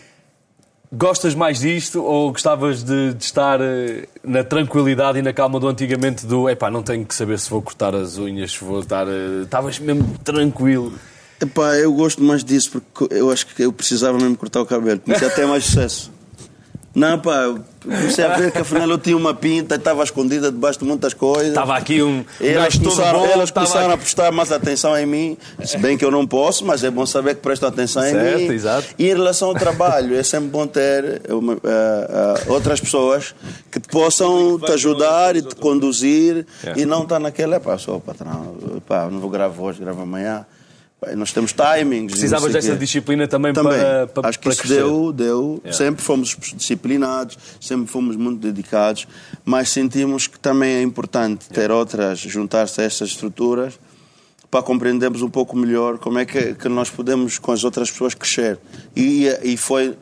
[SPEAKER 1] Gostas mais disto ou gostavas de, de, estar eh, na tranquilidade e na calma do antigamente do epá, não tenho que saber se vou cortar as unhas, se vou estar. Eh, estavas mesmo tranquilo.
[SPEAKER 2] Epá, eu gosto mais disso porque eu acho que eu precisava mesmo cortar o cabelo. Comecei a ter mais sucesso. Não, pá, comecei a ver que afinal eu tinha uma pinta, estava escondida debaixo de muitas coisas.
[SPEAKER 1] Estava aqui um.
[SPEAKER 2] Elas começaram, bom, elas começaram a prestar mais atenção em mim, se bem que eu não posso, mas é bom saber que prestam atenção
[SPEAKER 1] certo,
[SPEAKER 2] em mim.
[SPEAKER 1] Exato.
[SPEAKER 2] E em relação ao trabalho, é sempre bom ter uma, uh, uh, outras pessoas que te possam te ajudar e te conduzir yeah. e não estar naquela, pá, sou patrão, pá, não vou gravar hoje, gravo amanhã. Nós temos timings.
[SPEAKER 1] Precisavas dessa disciplina também, também. para, para
[SPEAKER 2] Acho que
[SPEAKER 1] para
[SPEAKER 2] isso deu, deu. Yeah. Sempre fomos disciplinados, sempre fomos muito dedicados, mas sentimos que também é importante ter yeah. outras, juntar-se a estas estruturas para compreendermos um pouco melhor como é que, que nós podemos com as outras pessoas crescer. E, e foi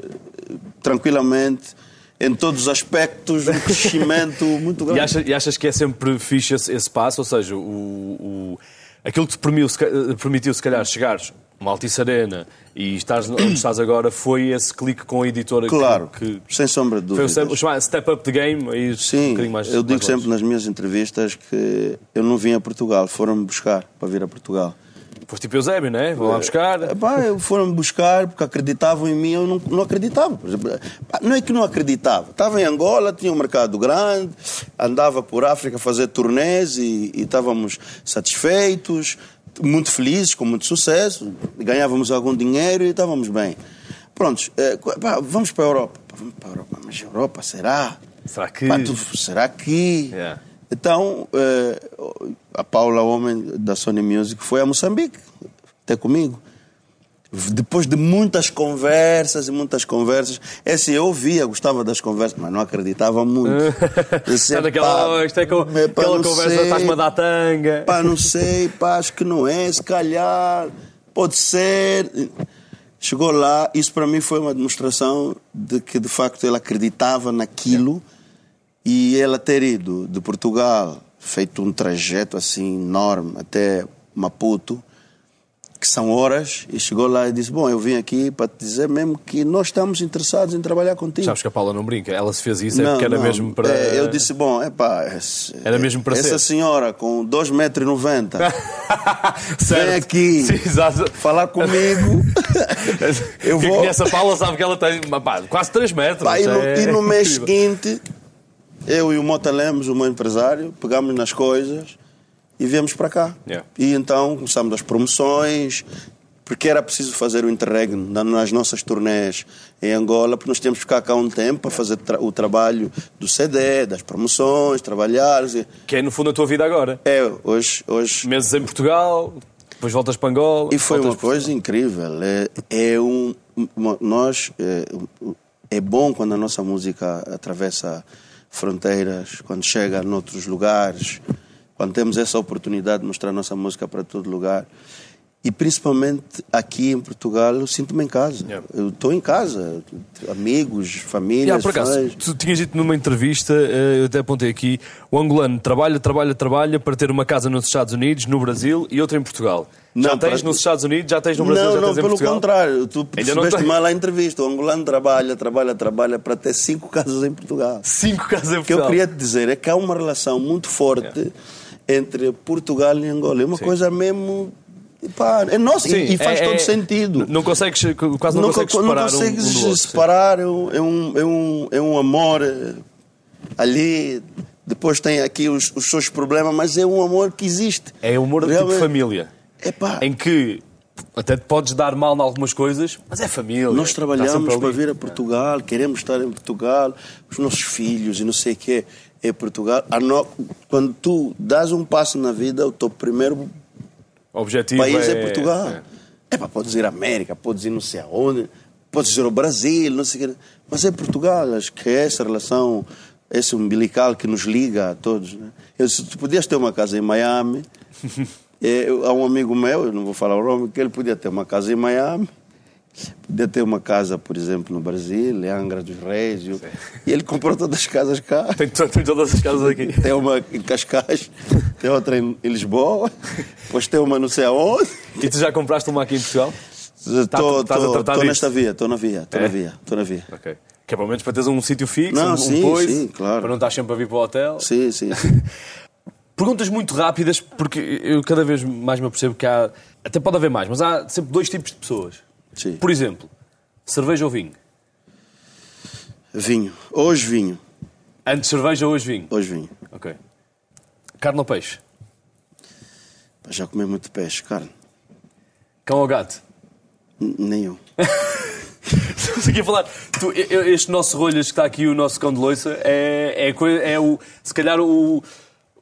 [SPEAKER 2] tranquilamente em todos os aspectos, um crescimento muito grande.
[SPEAKER 1] E achas, e achas, que é sempre fixe esse, esse passo? Ou seja, o, o aquilo que te permitiu, se, eh, permitiu, se calhar, chegares uma Altice Arena e estás onde estás agora foi esse clique com a editora
[SPEAKER 2] claro,
[SPEAKER 1] que,
[SPEAKER 2] que sem sombra de dúvida.
[SPEAKER 1] Foi o chamado Step Up the Game aí
[SPEAKER 2] Sim, um
[SPEAKER 1] mais
[SPEAKER 2] eu digo
[SPEAKER 1] mais
[SPEAKER 2] sempre nas minhas entrevistas que eu não vim a Portugal, foram-me buscar para vir a Portugal.
[SPEAKER 1] Foste tipo Eusébio, não é? Vão lá buscar.
[SPEAKER 2] É, foram-me buscar porque acreditavam em mim, eu não, não acreditava. Não é que não acreditava. Estava em Angola, tinha um mercado grande, andava por África a fazer turnês e, e estávamos satisfeitos, muito felizes, com muito sucesso, ganhávamos algum dinheiro e estávamos bem. Prontos, é, vamos para a Europa. Vamos para a Europa, mas Europa será?
[SPEAKER 1] Será que?
[SPEAKER 2] Pá, tu, será que? Yeah. Então, eh, a Paula Homem da Sony Music foi a Moçambique, até comigo. Depois de muitas conversas e muitas conversas, é assim, eu ouvia, gostava das conversas, mas não acreditava muito.
[SPEAKER 1] Está naquela, isto é pá, aquela conversa, estás-me a dar tanga.
[SPEAKER 2] Pá, não sei, pá, acho que não é, se calhar, pode ser. Chegou lá, isso para mim foi uma demonstração de que de facto ele acreditava naquilo. É e ela ter ido de Portugal, feito um trajeto assim enorme até Maputo, que são horas, e chegou lá e disse: Bom, eu vim aqui para te dizer mesmo que nós estamos interessados em trabalhar contigo.
[SPEAKER 1] Sabes que a Paula não brinca, ela se fez isso é porque era não, mesmo para.
[SPEAKER 2] É, eu disse: Bom, é pá,
[SPEAKER 1] era mesmo para
[SPEAKER 2] essa
[SPEAKER 1] ser.
[SPEAKER 2] senhora com 2,90m vem aqui Sim, falar comigo.
[SPEAKER 1] eu Quem vou... conhece a Paula sabe que ela tem pá, quase 3 metros.
[SPEAKER 2] Pá, e, no, é... e no mês seguinte eu e o Mota Lemos, o meu empresário, pegámos nas coisas e viemos para cá.
[SPEAKER 1] Yeah.
[SPEAKER 2] E então começámos as promoções, porque era preciso fazer o interregno nas nossas turnés em Angola, porque nós temos que ficar cá um tempo para fazer tra o trabalho do CD, das promoções, trabalhar.
[SPEAKER 1] Que é no fundo a tua vida agora.
[SPEAKER 2] É, hoje. hoje...
[SPEAKER 1] Meses em Portugal, depois voltas para Angola.
[SPEAKER 2] E foi uma coisa incrível. É, é um. Nós. É, é bom quando a nossa música atravessa fronteiras, quando chega noutros lugares, quando temos essa oportunidade de mostrar nossa música para todo lugar. E principalmente aqui em Portugal, eu sinto-me em casa.
[SPEAKER 1] Yeah.
[SPEAKER 2] Eu estou em casa, amigos, família,
[SPEAKER 1] Yeah, por acaso,
[SPEAKER 2] fãs.
[SPEAKER 1] tu tinhas dito numa entrevista, eh, eu até apontei aqui, o angolano trabalha, trabalha, trabalha para ter uma casa nos Estados Unidos, no Brasil e outra em Portugal. já
[SPEAKER 2] Não,
[SPEAKER 1] tens
[SPEAKER 2] para-
[SPEAKER 1] nos Estados Unidos, já tens no Brasil,
[SPEAKER 2] não,
[SPEAKER 1] já
[SPEAKER 2] não,
[SPEAKER 1] tens em
[SPEAKER 2] pelo
[SPEAKER 1] Portugal?
[SPEAKER 2] contrário. Tu
[SPEAKER 1] não
[SPEAKER 2] percebeste
[SPEAKER 1] tem.
[SPEAKER 2] mal a entrevista. O angolano trabalha, trabalha, trabalha para ter cinco casas em Portugal.
[SPEAKER 1] Cinco casas em
[SPEAKER 2] O que eu
[SPEAKER 1] Portugal.
[SPEAKER 2] queria te dizer é que há uma relação muito forte entre Portugal e Angola. É uma
[SPEAKER 1] Sim.
[SPEAKER 2] coisa mesmo. Pá, é nossa,
[SPEAKER 1] Sim,
[SPEAKER 2] e, e faz
[SPEAKER 1] é-
[SPEAKER 2] todo
[SPEAKER 1] é-
[SPEAKER 2] sentido.
[SPEAKER 1] Não consegues, quase não,
[SPEAKER 2] Não,
[SPEAKER 1] consegues
[SPEAKER 2] co- não
[SPEAKER 1] separar um-
[SPEAKER 2] consegues
[SPEAKER 1] um, do outro.
[SPEAKER 2] separar. É um, é, um, é, um, é um amor eh, ali. Depois tem aqui os, os seus problemas, mas é um amor que existe.
[SPEAKER 1] É humor de tipo família.
[SPEAKER 2] Epá,
[SPEAKER 1] Em que até te podes dar mal em algumas coisas, mas é família.
[SPEAKER 2] Nós
[SPEAKER 1] Está
[SPEAKER 2] trabalhamos para vir a Portugal, queremos estar em Portugal, os nossos filhos e não sei o que é Portugal. A no- Quando tu dás um passo na vida, o teu primeiro
[SPEAKER 1] O objetivo
[SPEAKER 2] país é,
[SPEAKER 1] é
[SPEAKER 2] Portugal.
[SPEAKER 1] é.
[SPEAKER 2] É ir à América, podes ir não sei aonde, podes ir ao Brasil, não sei o que. Mas é Portugal, acho que é essa relação, esse umbilical que nos liga a todos. Né? Eu, se tu podias ter uma casa em Miami, é, há um amigo meu, eu não vou falar o nome, que ele podia ter uma casa em Miami, podia ter uma casa, por exemplo, no Brasil, em Angra dos Reis, e, e ele comprou todas as casas cá.
[SPEAKER 1] Tem, tem todas as casas aqui.
[SPEAKER 2] Tem uma em Cascais, tem outra em Lisboa, depois tem uma não sei aonde.
[SPEAKER 1] E tu já compraste uma aqui em Portugal?
[SPEAKER 2] Estou
[SPEAKER 1] a tratar
[SPEAKER 2] nesta via, estou na via, estou
[SPEAKER 1] É?
[SPEAKER 2] na via, estou na via.
[SPEAKER 1] Ok. Que é pelo menos para teres um sítio fixo,
[SPEAKER 2] Não,
[SPEAKER 1] um,
[SPEAKER 2] sim,
[SPEAKER 1] um poise,
[SPEAKER 2] sim, claro.
[SPEAKER 1] para não estar sempre a vir para o hotel.
[SPEAKER 2] Sim, sim, sim.
[SPEAKER 1] Perguntas muito rápidas, porque eu cada vez mais me apercebo que há. Até pode haver mais, mas há sempre dois tipos de pessoas.
[SPEAKER 2] Sim.
[SPEAKER 1] Por exemplo, cerveja ou vinho?
[SPEAKER 2] Vinho. Hoje vinho.
[SPEAKER 1] Antes cerveja, hoje vinho.
[SPEAKER 2] Hoje vinho.
[SPEAKER 1] Ok. Carne ou peixe?
[SPEAKER 2] Já comi muito peixe, carne.
[SPEAKER 1] Cão ou gato?
[SPEAKER 2] N- Nenhum.
[SPEAKER 1] Estamos aqui a falar. Tu, este nosso rolhas que está aqui, o nosso cão de loiça, é, é, é o, se calhar o,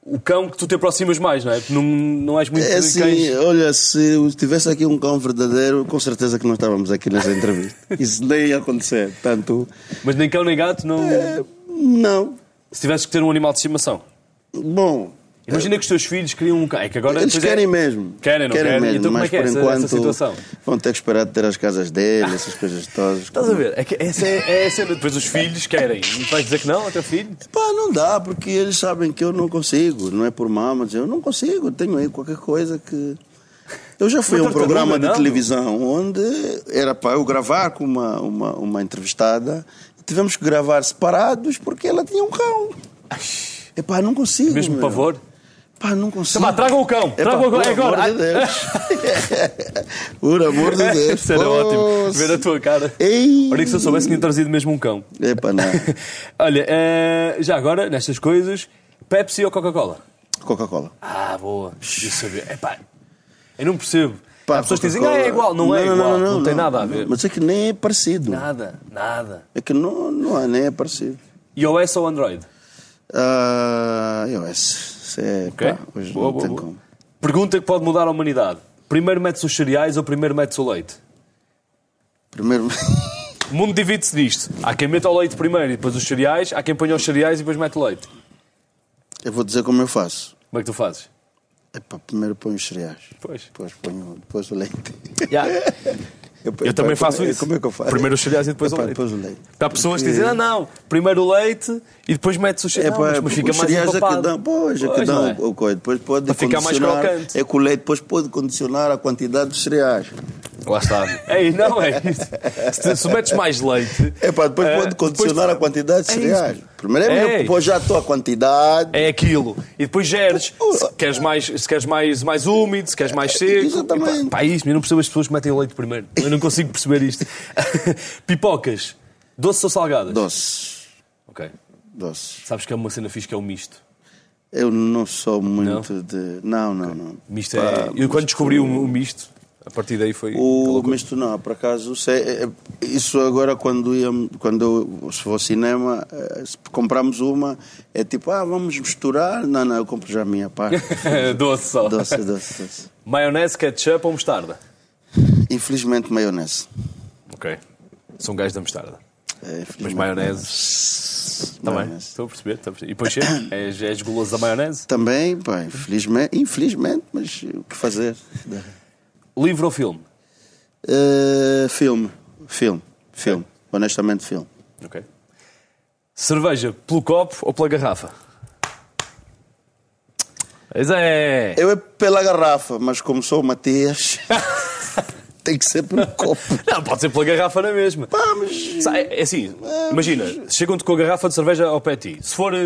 [SPEAKER 1] o cão que tu te aproximas mais, não é? Não, não és muito
[SPEAKER 2] É assim,
[SPEAKER 1] cães.
[SPEAKER 2] olha, se tivesse aqui um cão verdadeiro, com certeza que não estávamos aqui nessa entrevista. Isso nem ia acontecer. Tanto.
[SPEAKER 1] Mas nem cão nem gato, não.
[SPEAKER 2] É. Não.
[SPEAKER 1] Se tivesses que ter um animal de estimação.
[SPEAKER 2] Bom.
[SPEAKER 1] Imagina que os teus filhos criam um cão. É que agora.
[SPEAKER 2] Eles
[SPEAKER 1] é-
[SPEAKER 2] querem mesmo.
[SPEAKER 1] Querem, não querem?
[SPEAKER 2] mesmo,
[SPEAKER 1] Então como é que é
[SPEAKER 2] por
[SPEAKER 1] essa-
[SPEAKER 2] enquanto
[SPEAKER 1] essa situação?
[SPEAKER 2] vão ter que esperar de ter as casas dele, essas coisas todas.
[SPEAKER 1] Estás a ver? É que essa é, é. Depois os filhos querem. E vais dizer que não ao teu filho?
[SPEAKER 2] Pá, não dá, porque eles sabem que eu não consigo. Não é por mal, mas eu não consigo. Tenho aí qualquer coisa que. Eu já fui a um programa de
[SPEAKER 1] não?
[SPEAKER 2] televisão onde era para eu gravar com uma, uma, uma entrevistada. Tivemos que gravar separados porque ela tinha um cão. Epá, não consigo.
[SPEAKER 1] Mesmo
[SPEAKER 2] meu.
[SPEAKER 1] pavor?
[SPEAKER 2] Pá, não consigo.
[SPEAKER 1] Tá, vá, tragam o cão.
[SPEAKER 2] Epá,
[SPEAKER 1] Tragam o cão.
[SPEAKER 2] por
[SPEAKER 1] É agora.
[SPEAKER 2] amor de Deus. por amor de Deus.
[SPEAKER 1] Isso era ótimo. Ver a tua cara.
[SPEAKER 2] Ei.
[SPEAKER 1] Olha que se eu soubesse que tinha trazido mesmo um cão.
[SPEAKER 2] Epá, não.
[SPEAKER 1] Olha, eh, já agora, nestas coisas, Pepsi ou Coca-Cola?
[SPEAKER 2] Coca-Cola.
[SPEAKER 1] Ah, boa. Eu sabia. Epá, eu não percebo.
[SPEAKER 2] Pá,
[SPEAKER 1] Há pessoas que dizem, ah, é igual. Não, é igual. Não, tem nada a ver.
[SPEAKER 2] Mas é que nem é parecido.
[SPEAKER 1] Nada, nada.
[SPEAKER 2] É que não, não é, nem é parecido.
[SPEAKER 1] iOS ou Android?
[SPEAKER 2] Ah, iOS. Isso é,
[SPEAKER 1] Ok?
[SPEAKER 2] pá, hoje
[SPEAKER 1] Boa,
[SPEAKER 2] não
[SPEAKER 1] boa,
[SPEAKER 2] tem
[SPEAKER 1] boa.
[SPEAKER 2] como.
[SPEAKER 1] Pergunta que pode mudar a humanidade. Primeiro metes os cereais ou primeiro metes o leite?
[SPEAKER 2] Primeiro.
[SPEAKER 1] O mundo divide-se disto. Há quem meta o leite primeiro e depois os cereais. Há quem ponha os cereais e depois mete o leite.
[SPEAKER 2] eu vou dizer como eu faço.
[SPEAKER 1] Como é que tu fazes?
[SPEAKER 2] Epá, primeiro ponho os cereais.
[SPEAKER 1] Pois.
[SPEAKER 2] Depois ponho depois o leite.
[SPEAKER 1] Já. Eu também faço
[SPEAKER 2] como,
[SPEAKER 1] isso.
[SPEAKER 2] Como é que eu faço?
[SPEAKER 1] Primeiro os cereais e depois o leite.
[SPEAKER 2] Depois o leite.
[SPEAKER 1] Há pessoas que dizem, ah não, primeiro o leite e depois metes os cereais.
[SPEAKER 2] Epá,
[SPEAKER 1] Não, mas fica
[SPEAKER 2] os
[SPEAKER 1] mais
[SPEAKER 2] cereais é que
[SPEAKER 1] empapado.
[SPEAKER 2] dão, pois, é que
[SPEAKER 1] Pois,
[SPEAKER 2] dão
[SPEAKER 1] é?
[SPEAKER 2] o coisa. Depois pode
[SPEAKER 1] Para ficar mais
[SPEAKER 2] condicionar-
[SPEAKER 1] crocante.
[SPEAKER 2] É que o leite depois pode condicionar a quantidade de cereais.
[SPEAKER 1] Lá está. Ei, não é isso. Se, se metes mais leite...
[SPEAKER 2] É pá, depois
[SPEAKER 1] eh,
[SPEAKER 2] pode condicionar a quantidade de
[SPEAKER 1] É
[SPEAKER 2] cereais. Primeiro é,
[SPEAKER 1] É.
[SPEAKER 2] melhor, depois já a quantidade.
[SPEAKER 1] É aquilo. E depois geres. Se queres mais, se queres mais, mais úmido, se queres mais seco.
[SPEAKER 2] Exatamente.
[SPEAKER 1] Pá, pá, isso. Eu não percebo as pessoas que metem leite primeiro. Eu não consigo perceber isto. Pipocas. Doces ou salgadas?
[SPEAKER 2] Doce.
[SPEAKER 1] Ok.
[SPEAKER 2] Doce.
[SPEAKER 1] Sabes que é uma cena fixe que é o misto.
[SPEAKER 2] Eu não sou muito de. Não, não, não.
[SPEAKER 1] Misto
[SPEAKER 2] Pá,
[SPEAKER 1] é... Eu quando descobri o, o misto, a partir daí foi...
[SPEAKER 2] O misto não, por acaso, sei, é- é- isso agora quando ia, quando eu, se for ao cinema, eh, se compramos uma, é tipo, ah, vamos misturar. Não, não, eu compro já a minha parte.
[SPEAKER 1] doce só.
[SPEAKER 2] doce, doce, doce.
[SPEAKER 1] Maionese, ketchup ou mostarda?
[SPEAKER 2] Infelizmente, maionese.
[SPEAKER 1] Ok. São gajos da mostarda.
[SPEAKER 2] É,
[SPEAKER 1] Mas maionese... Bem,
[SPEAKER 2] Maionese.
[SPEAKER 1] estou a perceber. Estou a perceber. E depois chega, és, és guloso da maionese?
[SPEAKER 2] Também, pá, infelizmente, infelizmente, mas o que fazer?
[SPEAKER 1] Livro ou filme?
[SPEAKER 2] Eh, filme, filme, filme. Honestamente, filme.
[SPEAKER 1] Ok. Cerveja pelo copo ou pela garrafa? Pois é.
[SPEAKER 2] Eu é pela garrafa, mas como sou o Matias, tem que ser pelo copo.
[SPEAKER 1] Não, pode ser pela garrafa na mesma.
[SPEAKER 2] Pá, mas...
[SPEAKER 1] É é assim, imagina, chegam-te com a garrafa de cerveja ao pé de ti. Se for eh,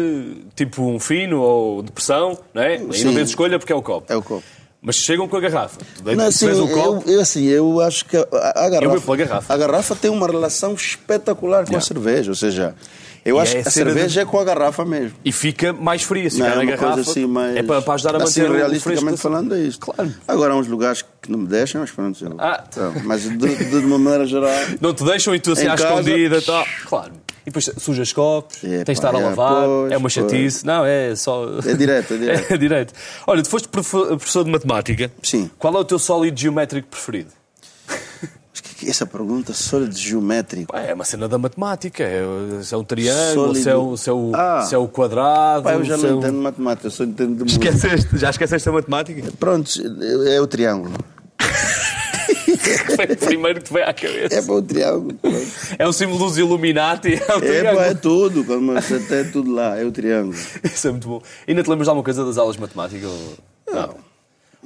[SPEAKER 1] tipo um fino ou de pressão, não é? Aí não tens escolha porque é o copo.
[SPEAKER 2] É o copo.
[SPEAKER 1] Mas chegam com a garrafa.
[SPEAKER 2] Não, assim,
[SPEAKER 1] o
[SPEAKER 2] eu, eu, assim, eu acho que a, a garrafa,
[SPEAKER 1] garrafa.
[SPEAKER 2] a garrafa tem uma relação espetacular com a
[SPEAKER 1] Yeah.
[SPEAKER 2] cerveja. Ou seja, eu
[SPEAKER 1] E
[SPEAKER 2] acho
[SPEAKER 1] é
[SPEAKER 2] que a
[SPEAKER 1] a
[SPEAKER 2] cerveja é com a garrafa mesmo.
[SPEAKER 1] E fica mais fria. Se
[SPEAKER 2] Não, é uma
[SPEAKER 1] garrafa,
[SPEAKER 2] coisa assim mais...
[SPEAKER 1] é para, para ajudar a
[SPEAKER 2] assim,
[SPEAKER 1] manter
[SPEAKER 2] realisticamente falando é isto.
[SPEAKER 1] Claro.
[SPEAKER 2] Agora há uns lugares que não me deixam, mas pronto. eu-
[SPEAKER 1] Ah.
[SPEAKER 2] então, mas de, de, de uma maneira geral...
[SPEAKER 1] Não te deixam e tu assim à
[SPEAKER 2] casa-
[SPEAKER 1] escondida e tal. Claro. E depois sujas copos,
[SPEAKER 2] É,
[SPEAKER 1] tens de estar a
[SPEAKER 2] é,
[SPEAKER 1] lavar,
[SPEAKER 2] pois,
[SPEAKER 1] é uma
[SPEAKER 2] pois.
[SPEAKER 1] chatice. Não, é só.
[SPEAKER 2] É direto, é direto.
[SPEAKER 1] É direto. Olha, tu foste profe- professor de matemática.
[SPEAKER 2] Sim.
[SPEAKER 1] Qual é o teu sólido geométrico preferido?
[SPEAKER 2] É essa pergunta sólido geométrico?
[SPEAKER 1] Pá, É uma cena da matemática. É, se é um triângulo, se é, o, se, é o,
[SPEAKER 2] Ah.
[SPEAKER 1] se é o quadrado.
[SPEAKER 2] Pá, eu já
[SPEAKER 1] é
[SPEAKER 2] não
[SPEAKER 1] o-
[SPEAKER 2] entendo matemática, eu só entendo de música.
[SPEAKER 1] Esqueceste? Já esqueceste a matemática?
[SPEAKER 2] Pronto, é o triângulo.
[SPEAKER 1] Foi o primeiro que te veio à cabeça.
[SPEAKER 2] É para o triângulo.
[SPEAKER 1] É o símbolo dos Illuminati. É o
[SPEAKER 2] É,
[SPEAKER 1] triângulo.
[SPEAKER 2] pá, é tudo. Tudo lá, é o triângulo.
[SPEAKER 1] Isso é muito bom. Ainda te lembras de alguma coisa das aulas de matemática?
[SPEAKER 2] Não.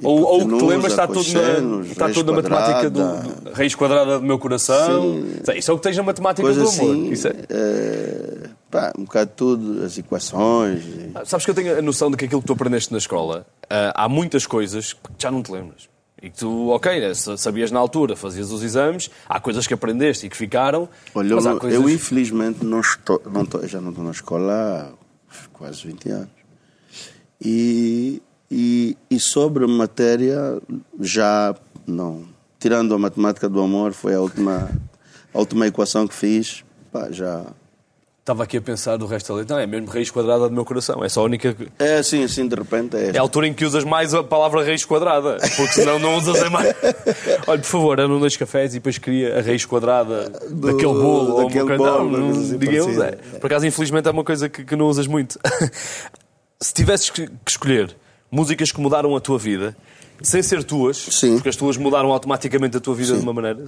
[SPEAKER 1] ou, ou o que te lembras está tudo na, está tudo na matemática do,
[SPEAKER 2] quadrada.
[SPEAKER 1] do- raiz quadrada do meu coração.
[SPEAKER 2] Sim.
[SPEAKER 1] Isso é o que tens na matemática
[SPEAKER 2] Coisa
[SPEAKER 1] do amor.
[SPEAKER 2] assim.
[SPEAKER 1] Isso é-
[SPEAKER 2] é, pá, um bocado tudo, as equações.
[SPEAKER 1] Ah, Sabes que eu tenho a noção de que aquilo que tu aprendeste na escola, ah, há muitas coisas que já não te lembras. E que tu, ok, né, sa- sabias na altura, fazias os exames, há coisas que aprendeste e que ficaram.
[SPEAKER 2] Olha, eu,
[SPEAKER 1] coisas...
[SPEAKER 2] eu infelizmente não estou, não estou, já não estou na escola há quase 20 anos. E, e, e sobre matéria, já não. Tirando a matemática do amor, foi a última, a última equação que fiz. Pá, já.
[SPEAKER 1] Estava aqui a pensar do resto da letra. Não, é mesmo raiz quadrada do meu coração. É só a única.
[SPEAKER 2] É assim, assim, de repente é.
[SPEAKER 1] É a altura em que usas mais a palavra raiz quadrada, porque senão não usas a mais. Olha, por favor, não dois cafés e depois queria a raiz quadrada
[SPEAKER 2] Do-
[SPEAKER 1] daquele bolo ou uma
[SPEAKER 2] daquele.
[SPEAKER 1] Não,
[SPEAKER 2] bolo,
[SPEAKER 1] não,
[SPEAKER 2] coisa assim
[SPEAKER 1] ninguém usa.
[SPEAKER 2] parecida.
[SPEAKER 1] Por acaso, infelizmente, é uma coisa que, que não usas muito. Se tivesses que, escolher músicas que mudaram a tua vida, sem ser tuas,
[SPEAKER 2] Sim.
[SPEAKER 1] porque as tuas mudaram automaticamente a tua vida de uma maneira,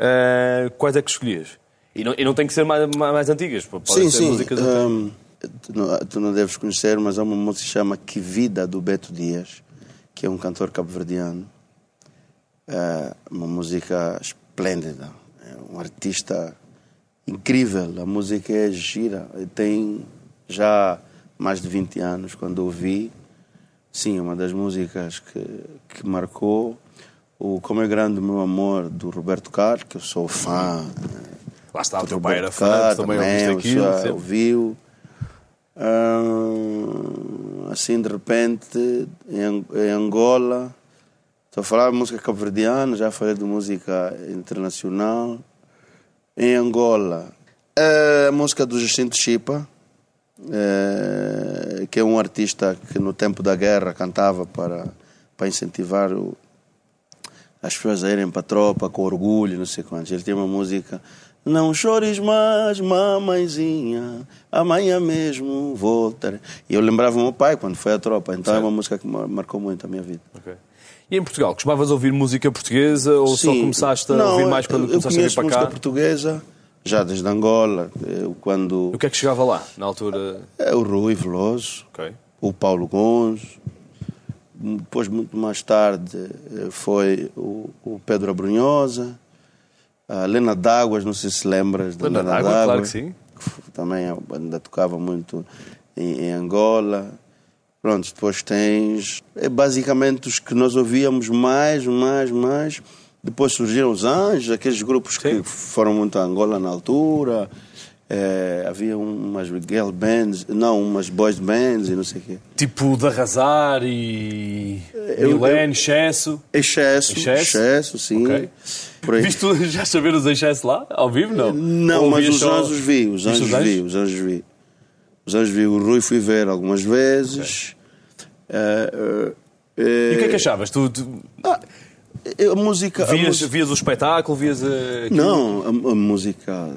[SPEAKER 1] eh, quais é que escolhias? E não, e não tem que ser mais, mais, antigas, podem
[SPEAKER 2] Sim,
[SPEAKER 1] ser
[SPEAKER 2] sim.
[SPEAKER 1] músicas
[SPEAKER 2] hum, tu, não, tu não deves conhecer, mas há uma música que se chama Que Vida, do Beto Dias, que é um cantor cabo-verdiano. É uma música esplêndida. É um artista incrível. A música é gira. Tem já mais de 20 anos, quando ouvi. Sim, é uma das músicas que, que marcou. O Como é Grande o Meu Amor, do Roberto Carlos, que eu sou fã.
[SPEAKER 1] Lá está, o teu pai era fã, também
[SPEAKER 2] também,
[SPEAKER 1] ouviste aquilo.
[SPEAKER 2] já
[SPEAKER 1] sempre.
[SPEAKER 2] ouviu. Ah, assim, de repente, em, em Angola, estou a falar de música cabo-verdiana, já falei de música internacional. Em Angola, a música do Jacinto Chipa, eh, que é um artista que no tempo da guerra cantava para, para incentivar o, as pessoas a irem para a tropa com orgulho, não sei quantos. Ele tem uma música. Não chores mais, mamãezinha, amanhã mesmo voltarei. E eu lembrava o meu pai quando foi à tropa, então é uma música que mar- marcou muito a minha vida.
[SPEAKER 1] Ok. E em Portugal, costumavas ouvir música portuguesa ou só
[SPEAKER 2] Sim.
[SPEAKER 1] começaste a
[SPEAKER 2] Não,
[SPEAKER 1] ouvir mais quando
[SPEAKER 2] eu,
[SPEAKER 1] começaste a vir para
[SPEAKER 2] música
[SPEAKER 1] cá?
[SPEAKER 2] portuguesa, já desde Angola, eu, quando
[SPEAKER 1] O que é que chegava lá, na altura?
[SPEAKER 2] é o Rui Veloso,
[SPEAKER 1] Ok.
[SPEAKER 2] o Paulo Gonzo, depois muito mais tarde eh, foi o, o Pedro Abrunhosa, a Lena D'Águas, não sei se lembras da
[SPEAKER 1] Lena
[SPEAKER 2] Lena,
[SPEAKER 1] D'Água,
[SPEAKER 2] D'Água,
[SPEAKER 1] claro que sim.
[SPEAKER 2] que também ainda tocava muito em, em Angola. Pronto, depois tens é basicamente os que nós ouvíamos mais, mais, mais. Depois surgiram os Anjos, aqueles grupos
[SPEAKER 1] Sim.
[SPEAKER 2] que foram muito a Angola na altura. Eh, havia umas girl bands, não, umas boys bands e não sei o quê.
[SPEAKER 1] Tipo de arrasar e.
[SPEAKER 2] Eu-
[SPEAKER 1] Milene, excesso.
[SPEAKER 2] Excesso,
[SPEAKER 1] Excesso?
[SPEAKER 2] excesso, sim.
[SPEAKER 1] Ok.
[SPEAKER 2] Por aí.
[SPEAKER 1] Viste tu já saber os excesso lá? Ao vivo, não?
[SPEAKER 2] Não,
[SPEAKER 1] Ou
[SPEAKER 2] mas os
[SPEAKER 1] só-
[SPEAKER 2] anjos vi, os
[SPEAKER 1] Viste
[SPEAKER 2] anjos vi, os anjos vi. Os anjos vi. O Rui fui ver algumas vezes. Eh, eh,
[SPEAKER 1] E o que é que
[SPEAKER 2] eh,
[SPEAKER 1] achavas? Tu, tu
[SPEAKER 2] ah, a música. a
[SPEAKER 1] vias,
[SPEAKER 2] música-
[SPEAKER 1] vias o espetáculo, vias a. aquilo?
[SPEAKER 2] Não, a, a música.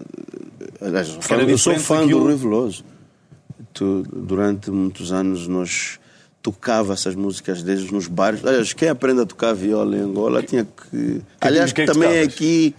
[SPEAKER 2] Aliás, eu, eu sou fã do Rui Veloso. Tu, durante muitos anos nós tocava essas músicas deles nos bares. Aliás, quem aprende a tocar viola em Angola tinha que. Aliás,
[SPEAKER 1] que é que
[SPEAKER 2] também aqui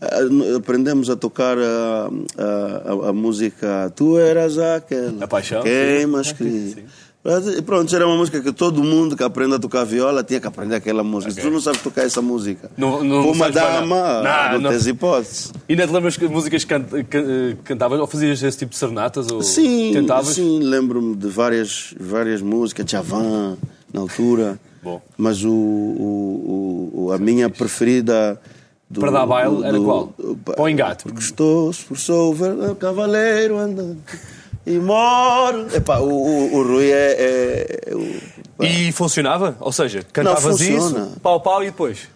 [SPEAKER 2] ah, aprendemos a tocar a, a, a- a música Tu eras aquela.
[SPEAKER 1] A paixão,
[SPEAKER 2] Quem
[SPEAKER 1] sim.
[SPEAKER 2] mais queria. E Pronto, era uma música que todo mundo que aprende a tocar viola tinha que aprender aquela música. Se tu não sabes tocar essa música,
[SPEAKER 1] Não- não sabes para
[SPEAKER 2] dama, não,
[SPEAKER 1] Não,
[SPEAKER 2] tens hipótese.
[SPEAKER 1] E não te lembras que músicas que can- can- cantavas ou fazias esse tipo de serenatas? Ou
[SPEAKER 2] Sim,
[SPEAKER 1] tentavas?
[SPEAKER 2] sim, lembro-me de várias, várias músicas, Javan, na altura.
[SPEAKER 1] Bom.
[SPEAKER 2] Mas o, o- o- a minha preferida. do-
[SPEAKER 1] Para dar baile
[SPEAKER 2] do-
[SPEAKER 1] era qual? Para o engate.
[SPEAKER 2] Porque estou, por sou ver- cavaleiro andante e moro. Epá, o, o, o Rui é. é- é o-
[SPEAKER 1] E funcionava? Ou seja, cantavas isso, pau pau e depois.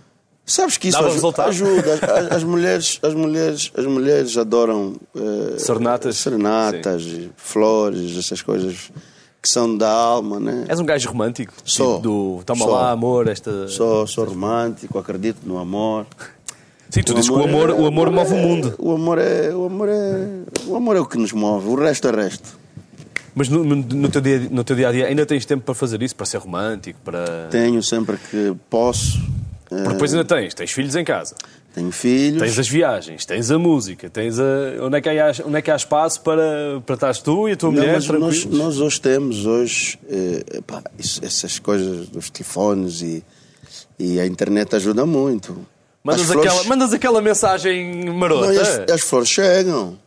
[SPEAKER 2] Sabes que isso
[SPEAKER 1] Dava
[SPEAKER 2] aju-
[SPEAKER 1] resultado?
[SPEAKER 2] ajuda. As, as mulheres, as, mulheres, as mulheres adoram eh,
[SPEAKER 1] Serenatas?
[SPEAKER 2] serenatas, flores, essas coisas que são da alma, né?
[SPEAKER 1] És um gajo romântico?
[SPEAKER 2] Sou.
[SPEAKER 1] Tipo do toma
[SPEAKER 2] Sou.
[SPEAKER 1] lá, amor, esta.
[SPEAKER 2] Sou, sou romântico, acredito no amor.
[SPEAKER 1] Sim, tu dizes que o amor, o amor move o mundo.
[SPEAKER 2] O amor é o amor é o amor é o que nos move. O resto é resto.
[SPEAKER 1] Mas no, no- teu dia, no teu dia a dia ainda tens tempo para fazer isso, para ser romântico, para.
[SPEAKER 2] Tenho sempre que posso. eh,
[SPEAKER 1] Porque depois ainda tens, tens filhos em casa,
[SPEAKER 2] tenho filhos.
[SPEAKER 1] tens as viagens, tens a música, tens a. Onde é que há, onde é que há espaço para, para estás tu e a tua
[SPEAKER 2] Não,
[SPEAKER 1] mulher
[SPEAKER 2] nós, nós hoje temos hoje eh, epá, isso- essas coisas dos telefones e, e a internet ajuda muito.
[SPEAKER 1] Mandas,
[SPEAKER 2] As flores-
[SPEAKER 1] aquela, mandas aquela mensagem marota.
[SPEAKER 2] Não, as, as flores chegam.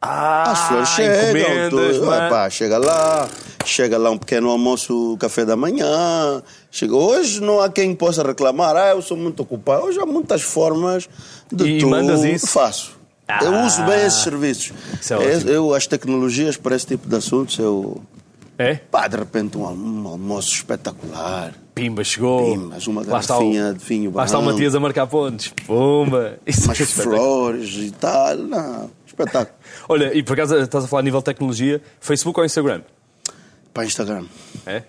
[SPEAKER 1] Ah,
[SPEAKER 2] As flores chegam. tu-
[SPEAKER 1] mano.
[SPEAKER 2] epá, chega lá, chega lá um pequeno almoço, café da manhã. Chega, hoje não há quem possa reclamar, ah, eu sou muito ocupado. Hoje há muitas formas de
[SPEAKER 1] E
[SPEAKER 2] tu
[SPEAKER 1] mandas isso?
[SPEAKER 2] faço. Eu
[SPEAKER 1] Ah.
[SPEAKER 2] uso bem esses serviços.
[SPEAKER 1] Isso é ótimo.
[SPEAKER 2] eu, as tecnologias para esse tipo de assuntos, eu.
[SPEAKER 1] É?
[SPEAKER 2] Pá, de repente um, almo- almoço espetacular.
[SPEAKER 1] Pimba, chegou.
[SPEAKER 2] Pimbas, uma
[SPEAKER 1] está o-
[SPEAKER 2] garrafinha de vinho
[SPEAKER 1] Lá está o. Matias a marcar pontos. Pumba. Isso
[SPEAKER 2] Umas
[SPEAKER 1] é
[SPEAKER 2] flores e tal. Não, espetáculo.
[SPEAKER 1] Olha, e por acaso estás a falar a nível de tecnologia, Facebook ou Instagram?
[SPEAKER 2] Para Instagram.
[SPEAKER 1] É?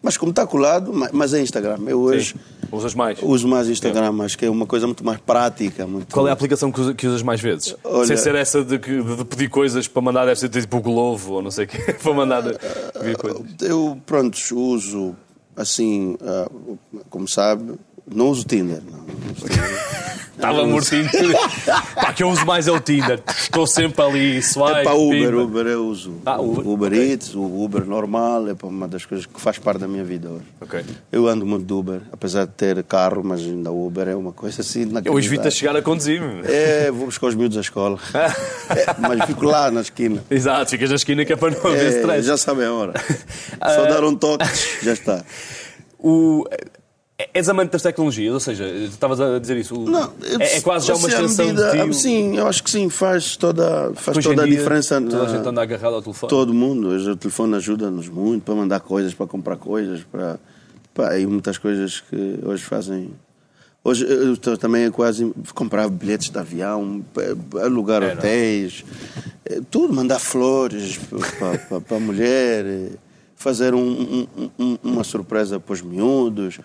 [SPEAKER 2] Mas como está colado, ma- mas é Instagram. Eu hoje
[SPEAKER 1] Sim. Usas mais?
[SPEAKER 2] uso mais Instagram, acho que é uma coisa muito mais prática. Muito...
[SPEAKER 1] Qual é a aplicação que usa- que usas mais vezes?
[SPEAKER 2] Olha-
[SPEAKER 1] Sem ser essa de, de pedir coisas para mandar, deve ser tipo o Glovo ou não sei o quê, para mandar pedir coisas.
[SPEAKER 2] Eu, pronto, uso assim, ah, como sabe, não uso Tinder. Não. Não uso Tinder.
[SPEAKER 1] Estava mortinho. Pá, que eu uso mais é o Tinder. Estou sempre ali, swipe,
[SPEAKER 2] É para Uber,
[SPEAKER 1] pimba.
[SPEAKER 2] Uber eu uso.
[SPEAKER 1] Ah, Uber,
[SPEAKER 2] Uber
[SPEAKER 1] ok.
[SPEAKER 2] Eats, o Uber normal, é para uma das coisas que faz parte da minha vida hoje.
[SPEAKER 1] Ok.
[SPEAKER 2] Eu ando muito de Uber, apesar de ter carro, mas ainda Uber é uma coisa assim.
[SPEAKER 1] Eu hoje vi-te a chegar a conduzir.
[SPEAKER 2] É, vou buscar os miúdos à escola. É, mas fico lá na esquina.
[SPEAKER 1] Exato, ficas na esquina que é para não haver
[SPEAKER 2] É,
[SPEAKER 1] stress.
[SPEAKER 2] já sabem a hora. Só dar um toque, já está.
[SPEAKER 1] O... És amante das tecnologias, ou seja, estavas a dizer isso.
[SPEAKER 2] Não,
[SPEAKER 1] é, é quase já uma extensão
[SPEAKER 2] medida-
[SPEAKER 1] de ti.
[SPEAKER 2] Sim, eu acho que sim, faz toda, faz toda a
[SPEAKER 1] dia,
[SPEAKER 2] diferença.
[SPEAKER 1] Toda a gente anda agarrado ao telefone.
[SPEAKER 2] Todo mundo. Hoje o telefone ajuda-nos muito para mandar coisas, para comprar coisas, para. Pá, e muitas coisas que hoje fazem. Hoje eu estou também a quase comprar bilhetes de avião, alugar
[SPEAKER 1] É, não?
[SPEAKER 2] hotéis, eh, tudo, mandar flores para a mulher, eh, fazer um- um- um- uma surpresa para os miúdos.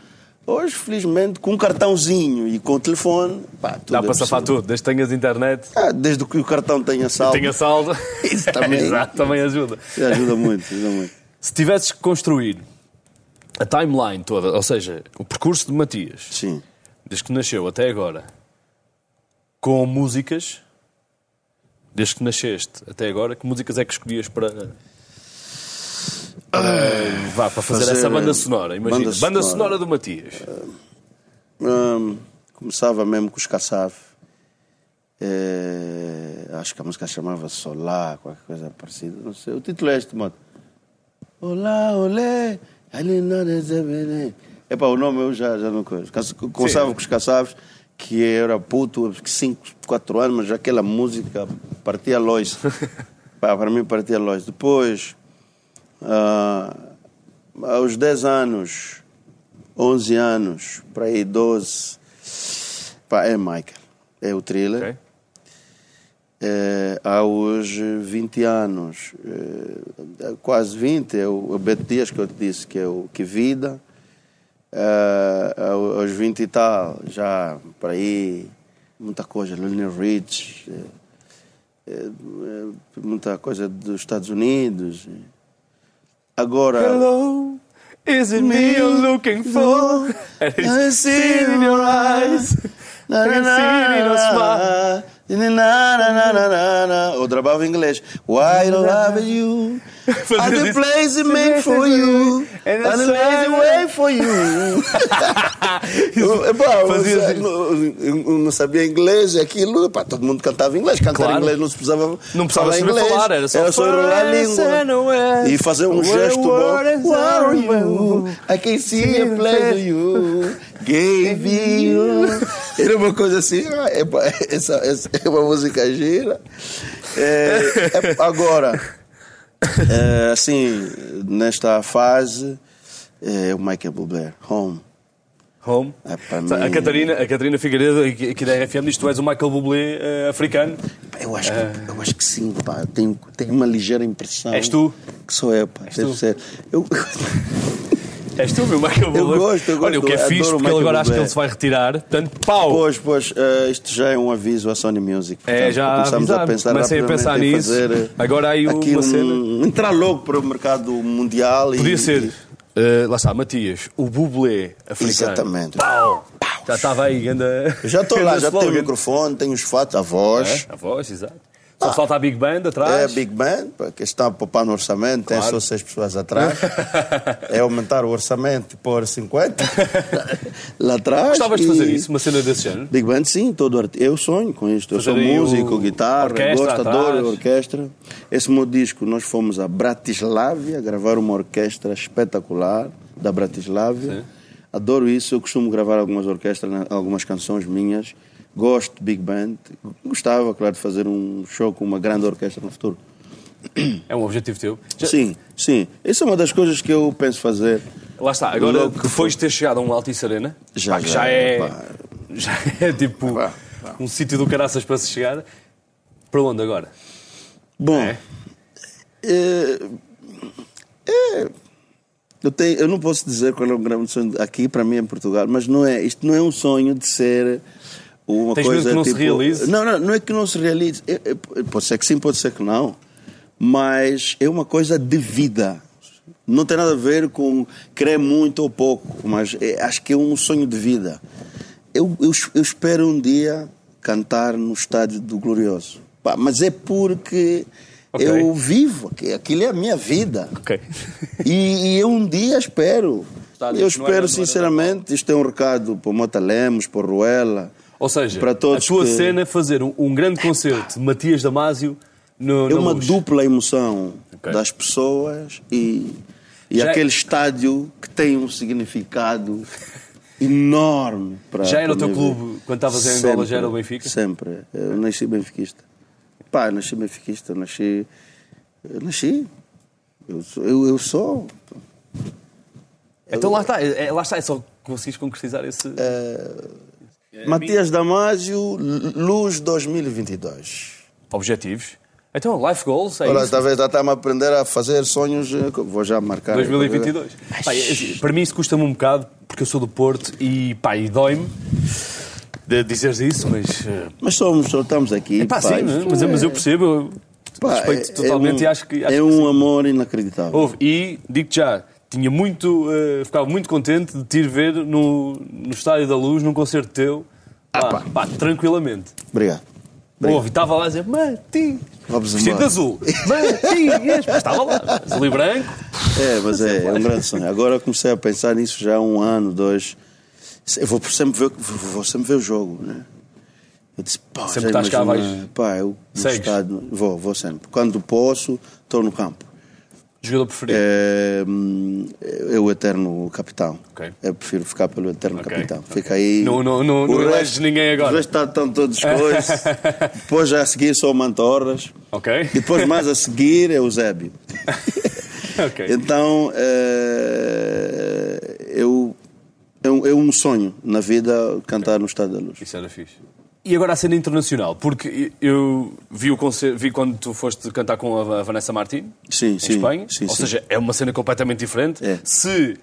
[SPEAKER 2] Hoje, felizmente, com um cartãozinho e com o telefone, pá, tudo
[SPEAKER 1] Dá
[SPEAKER 2] é
[SPEAKER 1] para safar
[SPEAKER 2] possível.
[SPEAKER 1] tudo, desde que tenhas internet,
[SPEAKER 2] Ah, desde que o cartão tenha saldo,
[SPEAKER 1] tenha saldo.
[SPEAKER 2] Isso também.
[SPEAKER 1] Exato, também ajuda.
[SPEAKER 2] Isso ajuda muito, ajuda muito.
[SPEAKER 1] Se tivesses que construir a timeline toda, ou seja, o percurso de Matias,
[SPEAKER 2] Sim.
[SPEAKER 1] desde que nasceu até agora, com músicas, desde que nasceste até agora, que músicas é que escolhias para. Para- vá, para fazer,
[SPEAKER 2] fazer,
[SPEAKER 1] essa banda
[SPEAKER 2] eh,
[SPEAKER 1] sonora, imagina.
[SPEAKER 2] banda
[SPEAKER 1] Banda,
[SPEAKER 2] sonora.
[SPEAKER 1] sonora do Matias.
[SPEAKER 2] Hum, começava mesmo com os Kassav. É, acho que a música chamava Solar, qualquer coisa parecida. Não sei. O título é este, modo. Olá, olé, ali não é Epá, o nome eu já, já não conheço. Começava com os Kassav, que era puto, 5, 4 anos, mas aquela música partia longe. Pá, para mim partia longe. Depois, ah, aos 10 anos, 11 anos, para aí 12, pá, é Michael. É o thriller.
[SPEAKER 1] Ok?
[SPEAKER 2] É, aos 20 anos, é, quase 20, é o, o Beto Dias que eu te disse, que é o Que Vida. É, ao- aos 20 e tal, já para aí, muita coisa, Lionel Rich, é, é, é, muita coisa dos Estados Unidos. Agora.
[SPEAKER 1] Hello, Is it me you're looking for? I see it in your eyes.
[SPEAKER 2] Na,
[SPEAKER 1] I can
[SPEAKER 2] na,
[SPEAKER 1] see it in your smile.
[SPEAKER 2] na, na, na, na, na, na, na. Ou trabalhava em inglês. Why I love you? The
[SPEAKER 1] isso.
[SPEAKER 2] place made for you.
[SPEAKER 1] And
[SPEAKER 2] And
[SPEAKER 1] the
[SPEAKER 2] the lazy
[SPEAKER 1] sun-
[SPEAKER 2] way for you. Eu, eu
[SPEAKER 1] Fazia
[SPEAKER 2] não, eu não sabia inglês e aquilo. Epá, todo mundo cantava inglês. Cantar
[SPEAKER 1] Claro.
[SPEAKER 2] inglês não se precisava,
[SPEAKER 1] Não precisava
[SPEAKER 2] falar inglês.
[SPEAKER 1] falar, era só
[SPEAKER 2] enrolar a língua. E fazer um gesto bom. Where are you? I can see a pleasure you gave you. Era uma coisa assim. ah, essa, essa é uma música gira. É, é, agora, é, assim, nesta fase, é o Michael Bublé, Home.
[SPEAKER 1] Home.
[SPEAKER 2] É,
[SPEAKER 1] A Catarina, a Catarina Figueiredo, aqui da RFM, diz que tu és o Michael Bublé eh, africano.
[SPEAKER 2] Eu acho, que, eu acho que sim, pá. Tenho, tenho uma ligeira impressão.
[SPEAKER 1] És tu?
[SPEAKER 2] Que sou eu, pá. Deve
[SPEAKER 1] tu?
[SPEAKER 2] ser. Eu,
[SPEAKER 1] És tu, meu Michael Bublé.
[SPEAKER 2] gosto, eu
[SPEAKER 1] Olha, o
[SPEAKER 2] gosto,
[SPEAKER 1] que é
[SPEAKER 2] eu
[SPEAKER 1] fixe,
[SPEAKER 2] o
[SPEAKER 1] porque ele agora acho que ele se vai retirar. Portanto, pau!
[SPEAKER 2] Pois, pois, eh, isto já é um aviso à Sony Music.
[SPEAKER 1] É,
[SPEAKER 2] Portanto,
[SPEAKER 1] já
[SPEAKER 2] começamos a
[SPEAKER 1] avisaram.
[SPEAKER 2] pensar
[SPEAKER 1] Comecem a pensar nisso.
[SPEAKER 2] fazer eh,
[SPEAKER 1] Agora aí
[SPEAKER 2] aqui
[SPEAKER 1] uma
[SPEAKER 2] um,
[SPEAKER 1] cena.
[SPEAKER 2] Entrar logo para o mercado mundial.
[SPEAKER 1] Podia
[SPEAKER 2] e,
[SPEAKER 1] ser. eh, lá está, Matias, o Bublé africano.
[SPEAKER 2] Exatamente.
[SPEAKER 1] Pau! Já estava aí, anda.
[SPEAKER 2] Eu já estou lá, já tenho o microfone, tenho os fatos, a voz.
[SPEAKER 1] A voz, exato. Só falta a Big Band atrás.
[SPEAKER 2] É a Big Band, porque está a poupar no orçamento, tem
[SPEAKER 1] Claro.
[SPEAKER 2] só seis pessoas atrás. é aumentar o orçamento pôr 50 lá atrás.
[SPEAKER 1] Gostavas de fazer isso, uma cena desse género?
[SPEAKER 2] Big Band, sim, todo art... eu sonho com isto. Eu
[SPEAKER 1] Fazer
[SPEAKER 2] sou
[SPEAKER 1] aí
[SPEAKER 2] músico,
[SPEAKER 1] o-
[SPEAKER 2] guitarra,
[SPEAKER 1] orquestra
[SPEAKER 2] gosto,
[SPEAKER 1] atrás.
[SPEAKER 2] adoro a orquestra. Esse meu disco, nós fomos a Bratislávia gravar uma orquestra espetacular da Bratislávia.
[SPEAKER 1] Sim.
[SPEAKER 2] Adoro isso, eu costumo gravar algumas orquestras, algumas canções minhas. Gosto de Big Band. Gostava, claro, de fazer um show com uma grande orquestra no futuro.
[SPEAKER 1] É um objetivo teu. Já-
[SPEAKER 2] Sim, sim. Essa é uma das coisas que eu penso fazer.
[SPEAKER 1] Lá está, agora
[SPEAKER 2] que
[SPEAKER 1] de ter chegado a um Altice Arena,
[SPEAKER 2] Já,
[SPEAKER 1] pá,
[SPEAKER 2] já,
[SPEAKER 1] já, é,
[SPEAKER 2] pá.
[SPEAKER 1] já é tipo
[SPEAKER 2] pá.
[SPEAKER 1] um sítio do caraças para se chegar. Para onde agora?
[SPEAKER 2] Bom,
[SPEAKER 1] É?
[SPEAKER 2] é, é, eu, tenho, eu não posso dizer qual é o grande sonho aqui para mim em Portugal, mas não é, isto não é um sonho de ser uma
[SPEAKER 1] Tens medo
[SPEAKER 2] coisa
[SPEAKER 1] que não se
[SPEAKER 2] tipo,
[SPEAKER 1] realize?
[SPEAKER 2] Não, não, não é que não se realize. É- é- pode ser que sim, pode ser que não, mas é uma coisa de vida. Não tem nada a ver com querer muito ou pouco, mas é- acho que é um sonho de vida. Eu, eu, eu espero um dia cantar no estádio do Glorioso. Pá, mas é porque
[SPEAKER 1] Ok.
[SPEAKER 2] eu vivo, aqui- aquilo é a minha vida.
[SPEAKER 1] Ok.
[SPEAKER 2] E, e eu um dia espero.
[SPEAKER 1] Estádio
[SPEAKER 2] eu
[SPEAKER 1] era-
[SPEAKER 2] espero
[SPEAKER 1] era
[SPEAKER 2] sinceramente, isto é um recado para o Mota Lemos, para o Ruela.
[SPEAKER 1] Ou seja,
[SPEAKER 2] Para todos
[SPEAKER 1] a tua
[SPEAKER 2] que-
[SPEAKER 1] cena é fazer um, um grande concerto de Matias Damasio no,
[SPEAKER 2] É uma
[SPEAKER 1] luz.
[SPEAKER 2] dupla emoção
[SPEAKER 1] Ok.
[SPEAKER 2] das pessoas e, e
[SPEAKER 1] Já é-
[SPEAKER 2] aquele estádio que tem um significado enorme para
[SPEAKER 1] Já era
[SPEAKER 2] para
[SPEAKER 1] o teu
[SPEAKER 2] minha
[SPEAKER 1] clube,
[SPEAKER 2] vida.
[SPEAKER 1] quando estavas em Angola, já era o Benfica?
[SPEAKER 2] Sempre. Eu nasci benfiquista. Pá, eu nasci benfiquista, eu nasci. Eu nasci. Eu sou. Eu, eu sou.
[SPEAKER 1] Então lá está, é, é- lá está, é só conseguires concretizar esse.
[SPEAKER 2] É, Matias Damasio, Luz 2022.
[SPEAKER 1] Objetivos. Então, life goals, é
[SPEAKER 2] Olha,
[SPEAKER 1] isso.
[SPEAKER 2] talvez já está-me a aprender a fazer sonhos. eh, Vou já marcar.
[SPEAKER 1] 2022. Pá, é para mim isso custa-me um bocado, porque eu sou do Porto e, pá, e dói-me de dizeres isso, mas... eh,
[SPEAKER 2] Mas somos, estamos aqui.
[SPEAKER 1] Pá,
[SPEAKER 2] pá,
[SPEAKER 1] sim, mas, mas eu percebo, eu
[SPEAKER 2] pá,
[SPEAKER 1] respeito
[SPEAKER 2] é-
[SPEAKER 1] totalmente
[SPEAKER 2] é um,
[SPEAKER 1] e acho que... Acho
[SPEAKER 2] é
[SPEAKER 1] que
[SPEAKER 2] um
[SPEAKER 1] sim.
[SPEAKER 2] amor inacreditável.
[SPEAKER 1] Houve. E, digo-te já, tinha muito, eh, ficava muito contente de te ir ver no, no Estádio da Luz, num concerto teu,
[SPEAKER 2] Ah,
[SPEAKER 1] pá, pá, tranquilamente.
[SPEAKER 2] Obrigado.
[SPEAKER 1] Houve, e estava lá a dizer,
[SPEAKER 2] Vamos
[SPEAKER 1] vestido de azul, mas estava lá, azul e branco.
[SPEAKER 2] É, mas é, é um grande sonho. Agora comecei a pensar nisso já há um ano, dois. Eu vou sempre ver, vou sempre ver o jogo, né? Eu disse, pá,
[SPEAKER 1] Sempre estás cá, vais-
[SPEAKER 2] Pá, eu no estádio, vou, vou sempre. Quando posso, estou no campo.
[SPEAKER 1] Jogador preferido.
[SPEAKER 2] É, é o eterno capitão.
[SPEAKER 1] Ok.
[SPEAKER 2] Eu prefiro ficar pelo eterno
[SPEAKER 1] Ok,
[SPEAKER 2] capitão.
[SPEAKER 1] ok.
[SPEAKER 2] Fica aí.
[SPEAKER 1] Não- não- não- não
[SPEAKER 2] resto-
[SPEAKER 1] eleges ninguém agora.
[SPEAKER 2] Os restos tá- estão todos coisas. Depois já a seguir sou o Mantorras.
[SPEAKER 1] Ok?
[SPEAKER 2] Depois mais a seguir é o Zébio.
[SPEAKER 1] ok.
[SPEAKER 2] Então, é, eu, é, um, é um sonho na vida cantar no Estado da Luz.
[SPEAKER 1] Isso era fixe. E agora a cena internacional, porque eu vi o concerto, vi quando tu foste cantar com a Vanessa Martin
[SPEAKER 2] Sim,
[SPEAKER 1] em
[SPEAKER 2] sim.
[SPEAKER 1] Espanha,
[SPEAKER 2] sim,
[SPEAKER 1] ou seja, é uma cena completamente diferente.
[SPEAKER 2] É.
[SPEAKER 1] Se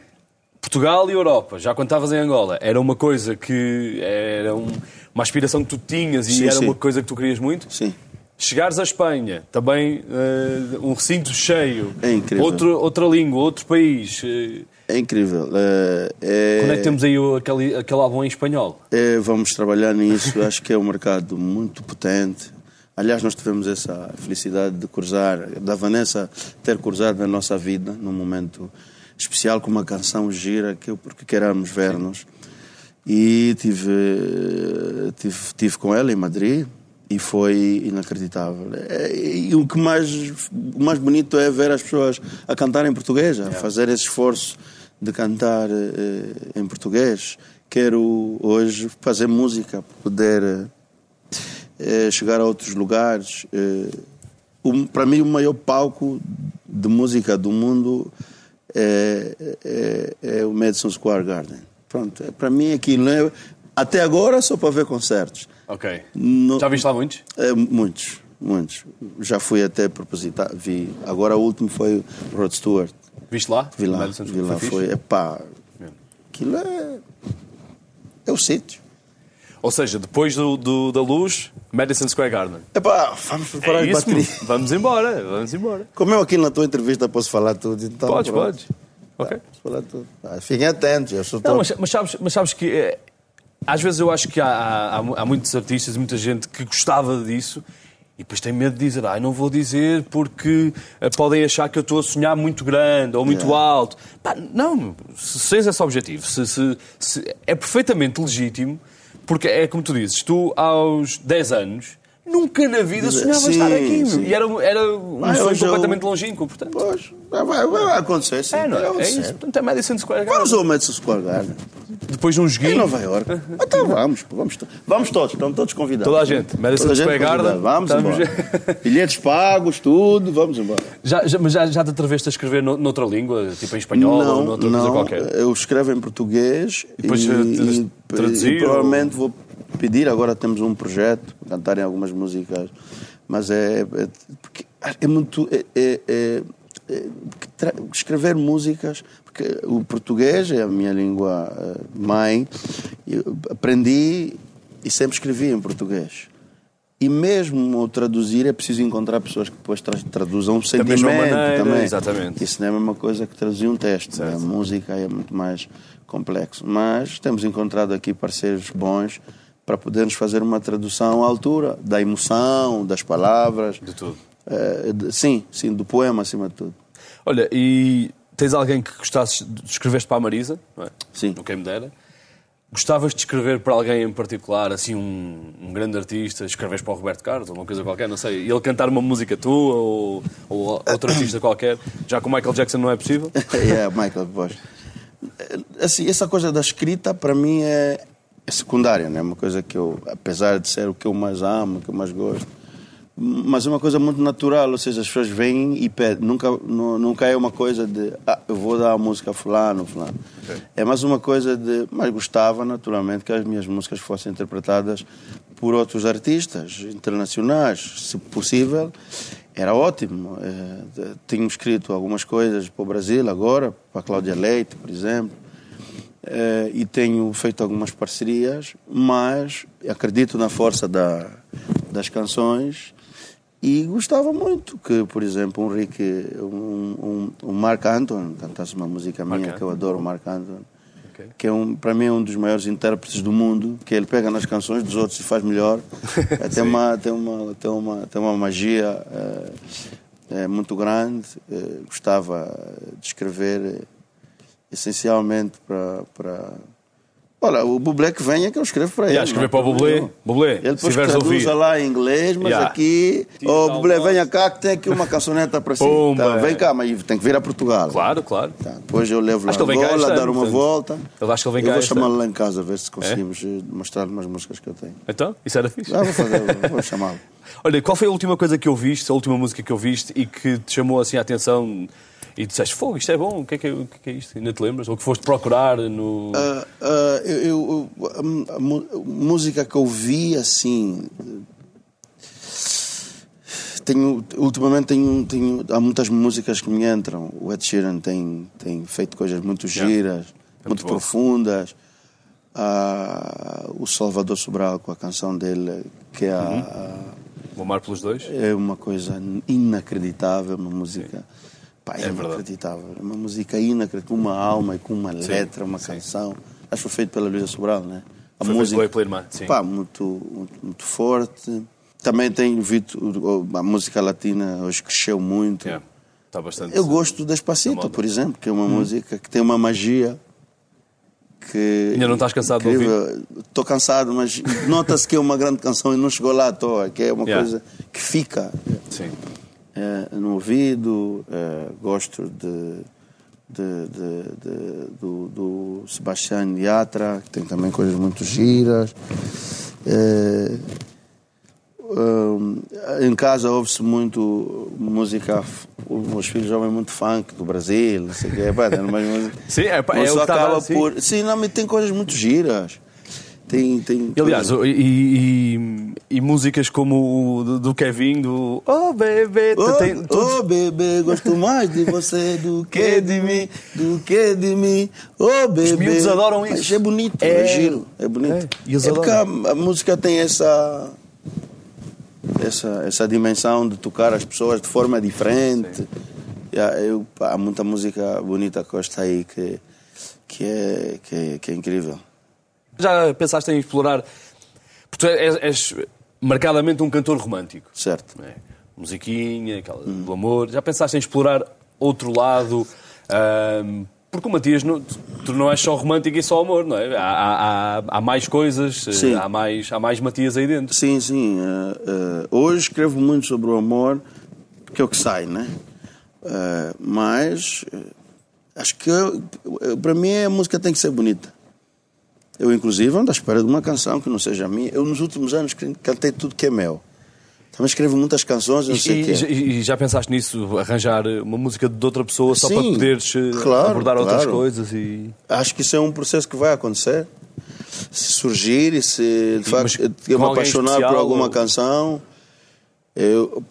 [SPEAKER 1] Portugal e Europa, já quando estavas em Angola, era uma coisa que era um- uma aspiração que tu tinhas e era uma coisa que tu querias muito,
[SPEAKER 2] Sim.
[SPEAKER 1] chegares à Espanha, também uh, um recinto cheio,
[SPEAKER 2] É incrível.
[SPEAKER 1] Outro, outra língua, outro país. uh,
[SPEAKER 2] É incrível. É, é-
[SPEAKER 1] Quando é que temos aí aquele, aquele álbum em espanhol?
[SPEAKER 2] é, vamos trabalhar nisso. Acho que é um mercado muito potente. Aliás, nós tivemos essa felicidade de cruzar, da Vanessa ter cruzado na nossa vida, num momento especial, com uma canção gira, que eu, porque queramos ver-nos. E tive, tive, tive com ela em Madrid e foi inacreditável. É, E o que mais, o mais bonito é ver as pessoas a cantar em português, a fazer esse esforço de cantar eh, em português. Quero hoje fazer música, poder eh, eh, chegar a outros lugares. Para mim, o maior palco de música do mundo é, é- é o Madison Square Garden. Pronto, é- para mim aquilo é, até agora só para ver concertos.
[SPEAKER 1] Ok.
[SPEAKER 2] No-
[SPEAKER 1] Já viste lá muitos?
[SPEAKER 2] É, muitos, muitos. Já fui até propositar, vi. Agora o último foi o Rod Stewart.
[SPEAKER 1] Viste lá?
[SPEAKER 2] Vi lá, vi lá, foi. Epá,
[SPEAKER 1] Mesmo.
[SPEAKER 2] aquilo é. É o sítio.
[SPEAKER 1] Ou seja, depois do, do- da luz, Madison Square Garden.
[SPEAKER 2] Epá, vamos preparar
[SPEAKER 1] É
[SPEAKER 2] as baterias.
[SPEAKER 1] vamos embora, vamos embora.
[SPEAKER 2] Como eu aqui na tua entrevista posso falar tudo, então.
[SPEAKER 1] Podes,
[SPEAKER 2] pronto.
[SPEAKER 1] podes. Ok.
[SPEAKER 2] Posso falar tudo. Ah, fiquem atentos, eu sou
[SPEAKER 1] Não, mas, mas sabes, mas sabes que eh, às vezes eu acho que há, há, há muitos artistas, muita gente que gostava disso e depois tem medo de dizer, ah, não vou dizer porque eh, podem achar que eu estou a sonhar muito grande ou muito alto. Pá, não, se se tens esse objetivo, se, se- se- é perfeitamente legítimo, porque é como tu dizes, tu aos 10 anos nunca na vida sonhavas
[SPEAKER 2] Sim,
[SPEAKER 1] estar aqui
[SPEAKER 2] sim.
[SPEAKER 1] e era, era um
[SPEAKER 2] Ah,
[SPEAKER 1] sonho
[SPEAKER 2] eu-
[SPEAKER 1] completamente longínquo, portanto.
[SPEAKER 2] Pois, vai, vai, vai acontecer, sim.
[SPEAKER 1] É, não é? É
[SPEAKER 2] acontecer.
[SPEAKER 1] isso. Portanto, é Madison Square Garden.
[SPEAKER 2] Vamos ao Madison Square Garden.
[SPEAKER 1] Depois de um
[SPEAKER 2] Em
[SPEAKER 1] joguinho.
[SPEAKER 2] Nova Iorque. Então vamos, vamos, vamos todos, estão todos convidados.
[SPEAKER 1] Toda a gente. Madison
[SPEAKER 2] Toda a gente
[SPEAKER 1] Square Garden.
[SPEAKER 2] Vamos
[SPEAKER 1] Estamos-
[SPEAKER 2] embora. Bilhetes pagos, tudo, vamos embora.
[SPEAKER 1] Já, já, mas já, já te atreveste a escrever no- noutra língua, tipo em espanhol ou
[SPEAKER 2] não,
[SPEAKER 1] noutra coisa
[SPEAKER 2] não,
[SPEAKER 1] qualquer?
[SPEAKER 2] eu escrevo em português
[SPEAKER 1] E depois, eh, traduzir
[SPEAKER 2] e provavelmente vou pedir, agora temos um projeto, cantarem algumas músicas, mas é, é, é muito... é- é- é- é- escrever músicas, porque o português é a minha língua eh, mãe, eu aprendi e sempre escrevi em português. E mesmo ao traduzir é preciso encontrar pessoas que depois tra- traduzam
[SPEAKER 1] mesma
[SPEAKER 2] sentimento
[SPEAKER 1] maneira,
[SPEAKER 2] também.
[SPEAKER 1] exatamente.
[SPEAKER 2] Isso não é a mesma coisa que traduzir um texto. A música é muito mais complexo. Mas temos encontrado aqui parceiros bons para podermos fazer uma tradução à altura da emoção, das palavras.
[SPEAKER 1] De tudo.
[SPEAKER 2] Eh, de- sim, sim, do poema acima de tudo.
[SPEAKER 1] Olha, e tens alguém que gostasses de escreveste para a Marisa? Não é?
[SPEAKER 2] Sim.
[SPEAKER 1] No quem me dera. Gostavas de escrever para alguém em particular, assim, um, um grande artista, escreves para o Roberto Carlos ou uma coisa qualquer, não sei, e ele cantar uma música tua ou, ou outro artista qualquer, já com o Michael Jackson não é possível?
[SPEAKER 2] é, Michael Bosch. Assim, essa coisa da escrita, para mim, é, é secundária, né? É uma coisa que eu, apesar de ser o que eu mais amo, o que eu mais gosto, mas é uma coisa muito natural, ou seja, as pessoas vêm e pedem. Nunca, nu- nunca é uma coisa de, ah, eu vou dar a música a fulano, fulano. É mais uma coisa de, mas gostava, naturalmente, que as minhas músicas fossem interpretadas por outros artistas internacionais, se possível. Era ótimo. Eh, de- Tenho escrito algumas coisas para o Brasil agora, para a Cláudia Leite, por exemplo. Eh, e tenho feito algumas parcerias, mas acredito na força da, das canções e gostava muito que, por exemplo, um Rick, um, um, um Mark Anton cantasse uma música minha
[SPEAKER 1] Mark
[SPEAKER 2] que eu adoro, Mark Anton, que é um, para mim é um dos maiores intérpretes do mundo, que ele pega nas canções dos outros e faz melhor. Eh, tem, uma, tem, uma, tem, uma, tem uma magia eh, muito grande. Gostava de escrever essencialmente para. para... Olha, o Bublé que venha que eu escrevo para ele.
[SPEAKER 1] Yeah, escrever
[SPEAKER 2] não
[SPEAKER 1] para o Bublé. Bublé,
[SPEAKER 2] Ele
[SPEAKER 1] se
[SPEAKER 2] depois
[SPEAKER 1] tiveres a
[SPEAKER 2] traduz lá em inglês, mas
[SPEAKER 1] Yeah.
[SPEAKER 2] aqui.
[SPEAKER 1] Tira
[SPEAKER 2] Oh,
[SPEAKER 1] o
[SPEAKER 2] Bublé, venha cá que tem aqui uma cançoneta para si.
[SPEAKER 1] Pumba.
[SPEAKER 2] Tá, vem cá, mas tem que vir a Portugal.
[SPEAKER 1] Claro, claro.
[SPEAKER 2] Tá, depois eu levo lá
[SPEAKER 1] Acho que ele vem cá
[SPEAKER 2] Angola,
[SPEAKER 1] este
[SPEAKER 2] dar uma volta.
[SPEAKER 1] Eu acho que ele vem
[SPEAKER 2] Eu
[SPEAKER 1] cá
[SPEAKER 2] vou
[SPEAKER 1] este
[SPEAKER 2] chamá-lo lá em casa, a ver se conseguimos eh, mostrar umas músicas que eu tenho.
[SPEAKER 1] Então, isso era fixe.
[SPEAKER 2] Ah, vou fazer, vou chamá-lo.
[SPEAKER 1] Olha, qual foi a última coisa que ouviste, a última música que ouviste e que te chamou assim a atenção e disseste, fogo, isto é bom, o que é que é, o que é, é isto? Ainda te lembras? Ou que foste procurar no...
[SPEAKER 2] Ah, ah, eu, eu- a, a música que eu vi assim. Tenho, ultimamente tenho, tenho, há muitas músicas que me entram. O Ed Sheeran tem, tem feito coisas muito
[SPEAKER 1] Yeah.
[SPEAKER 2] giras,
[SPEAKER 1] É muito
[SPEAKER 2] profundas. Ah, o Salvador Sobral com a canção dele, que é a, a-
[SPEAKER 1] O Amar pelos Dois?
[SPEAKER 2] É uma coisa inacreditável, uma música. Pá, é,
[SPEAKER 1] É verdade.
[SPEAKER 2] inacreditável. É uma música inacreditável, com uma alma e com uma letra, uma canção. Acho que foi feito pela Luísa Sobral, né? A
[SPEAKER 1] Foi pela- pela irmã, sim.
[SPEAKER 2] Pá, muito, muito, muito forte. Também tenho visto a música latina hoje cresceu muito.
[SPEAKER 1] É. Está bastante.
[SPEAKER 2] Eu gosto Despacito,
[SPEAKER 1] moda.
[SPEAKER 2] por exemplo, que é uma música que tem uma magia que
[SPEAKER 1] Ainda não estás cansado de ouvir?
[SPEAKER 2] Estou cansado, mas nota-se que é uma grande canção e não chegou lá à toa, que é uma
[SPEAKER 1] Yeah.
[SPEAKER 2] coisa que fica
[SPEAKER 1] Sim.
[SPEAKER 2] É, no ouvido. é, gosto de, de- de- do, do Sebastián Yatra, que tem também coisas muito giras. É, hum, em casa ouve-se muito música. Os meus filhos ouvem muito funk do Brasil, não sei o que. Pá, mais música.
[SPEAKER 1] Sim, é,
[SPEAKER 2] Mas
[SPEAKER 1] é o que dar,
[SPEAKER 2] acaba
[SPEAKER 1] sim.
[SPEAKER 2] por. Sim, não, mas tem coisas muito giras. Tem, tem
[SPEAKER 1] E, Aliás, e, e- e músicas como o do, Kevin, do Oh Bebê,
[SPEAKER 2] Oh,
[SPEAKER 1] tem
[SPEAKER 2] oh, bebê, gosto mais de você do que de mim, do que de mim. Oh, bebê.
[SPEAKER 1] miúdos adoram isso.
[SPEAKER 2] Mas é bonito, é,
[SPEAKER 1] É.
[SPEAKER 2] giro, é bonito.
[SPEAKER 1] É, e
[SPEAKER 2] É porque a, a música tem essa, essa, essa dimensão de tocar as pessoas de forma diferente. Há- eu, há muita música bonita que está aí que, que, é, que, é, que é incrível.
[SPEAKER 1] Já pensaste em explorar. Porque tu és, és marcadamente um cantor romântico.
[SPEAKER 2] Certo.
[SPEAKER 1] é? Musiquinha, aquela do amor. Já pensaste em explorar outro lado? Ahm, porque o Matias, não, tu não és só romântico e só amor, não é? Há, há- há- mais coisas,
[SPEAKER 2] Sim.
[SPEAKER 1] há mais, há mais Matias aí dentro.
[SPEAKER 2] Sim, sim. eh, eh, hoje escrevo muito sobre o amor, porque é o que sai, né? Eh, mas acho que para mim a música tem que ser bonita. Eu, inclusive, ando à espera de uma canção que não seja minha. Eu, nos últimos anos, cantei tudo que é meu. Também escrevo muitas canções, não sei
[SPEAKER 1] E,
[SPEAKER 2] quê.
[SPEAKER 1] e- já pensaste nisso, arranjar uma música de outra pessoa só
[SPEAKER 2] Sim,
[SPEAKER 1] para poderes eh,
[SPEAKER 2] claro,
[SPEAKER 1] abordar outras
[SPEAKER 2] claro.
[SPEAKER 1] coisas? E...
[SPEAKER 2] Acho que isso é um processo que vai acontecer. Se surgir e se de
[SPEAKER 1] Mas
[SPEAKER 2] facto eu me apaixonar
[SPEAKER 1] especial
[SPEAKER 2] por alguma
[SPEAKER 1] ou-
[SPEAKER 2] canção. Eu,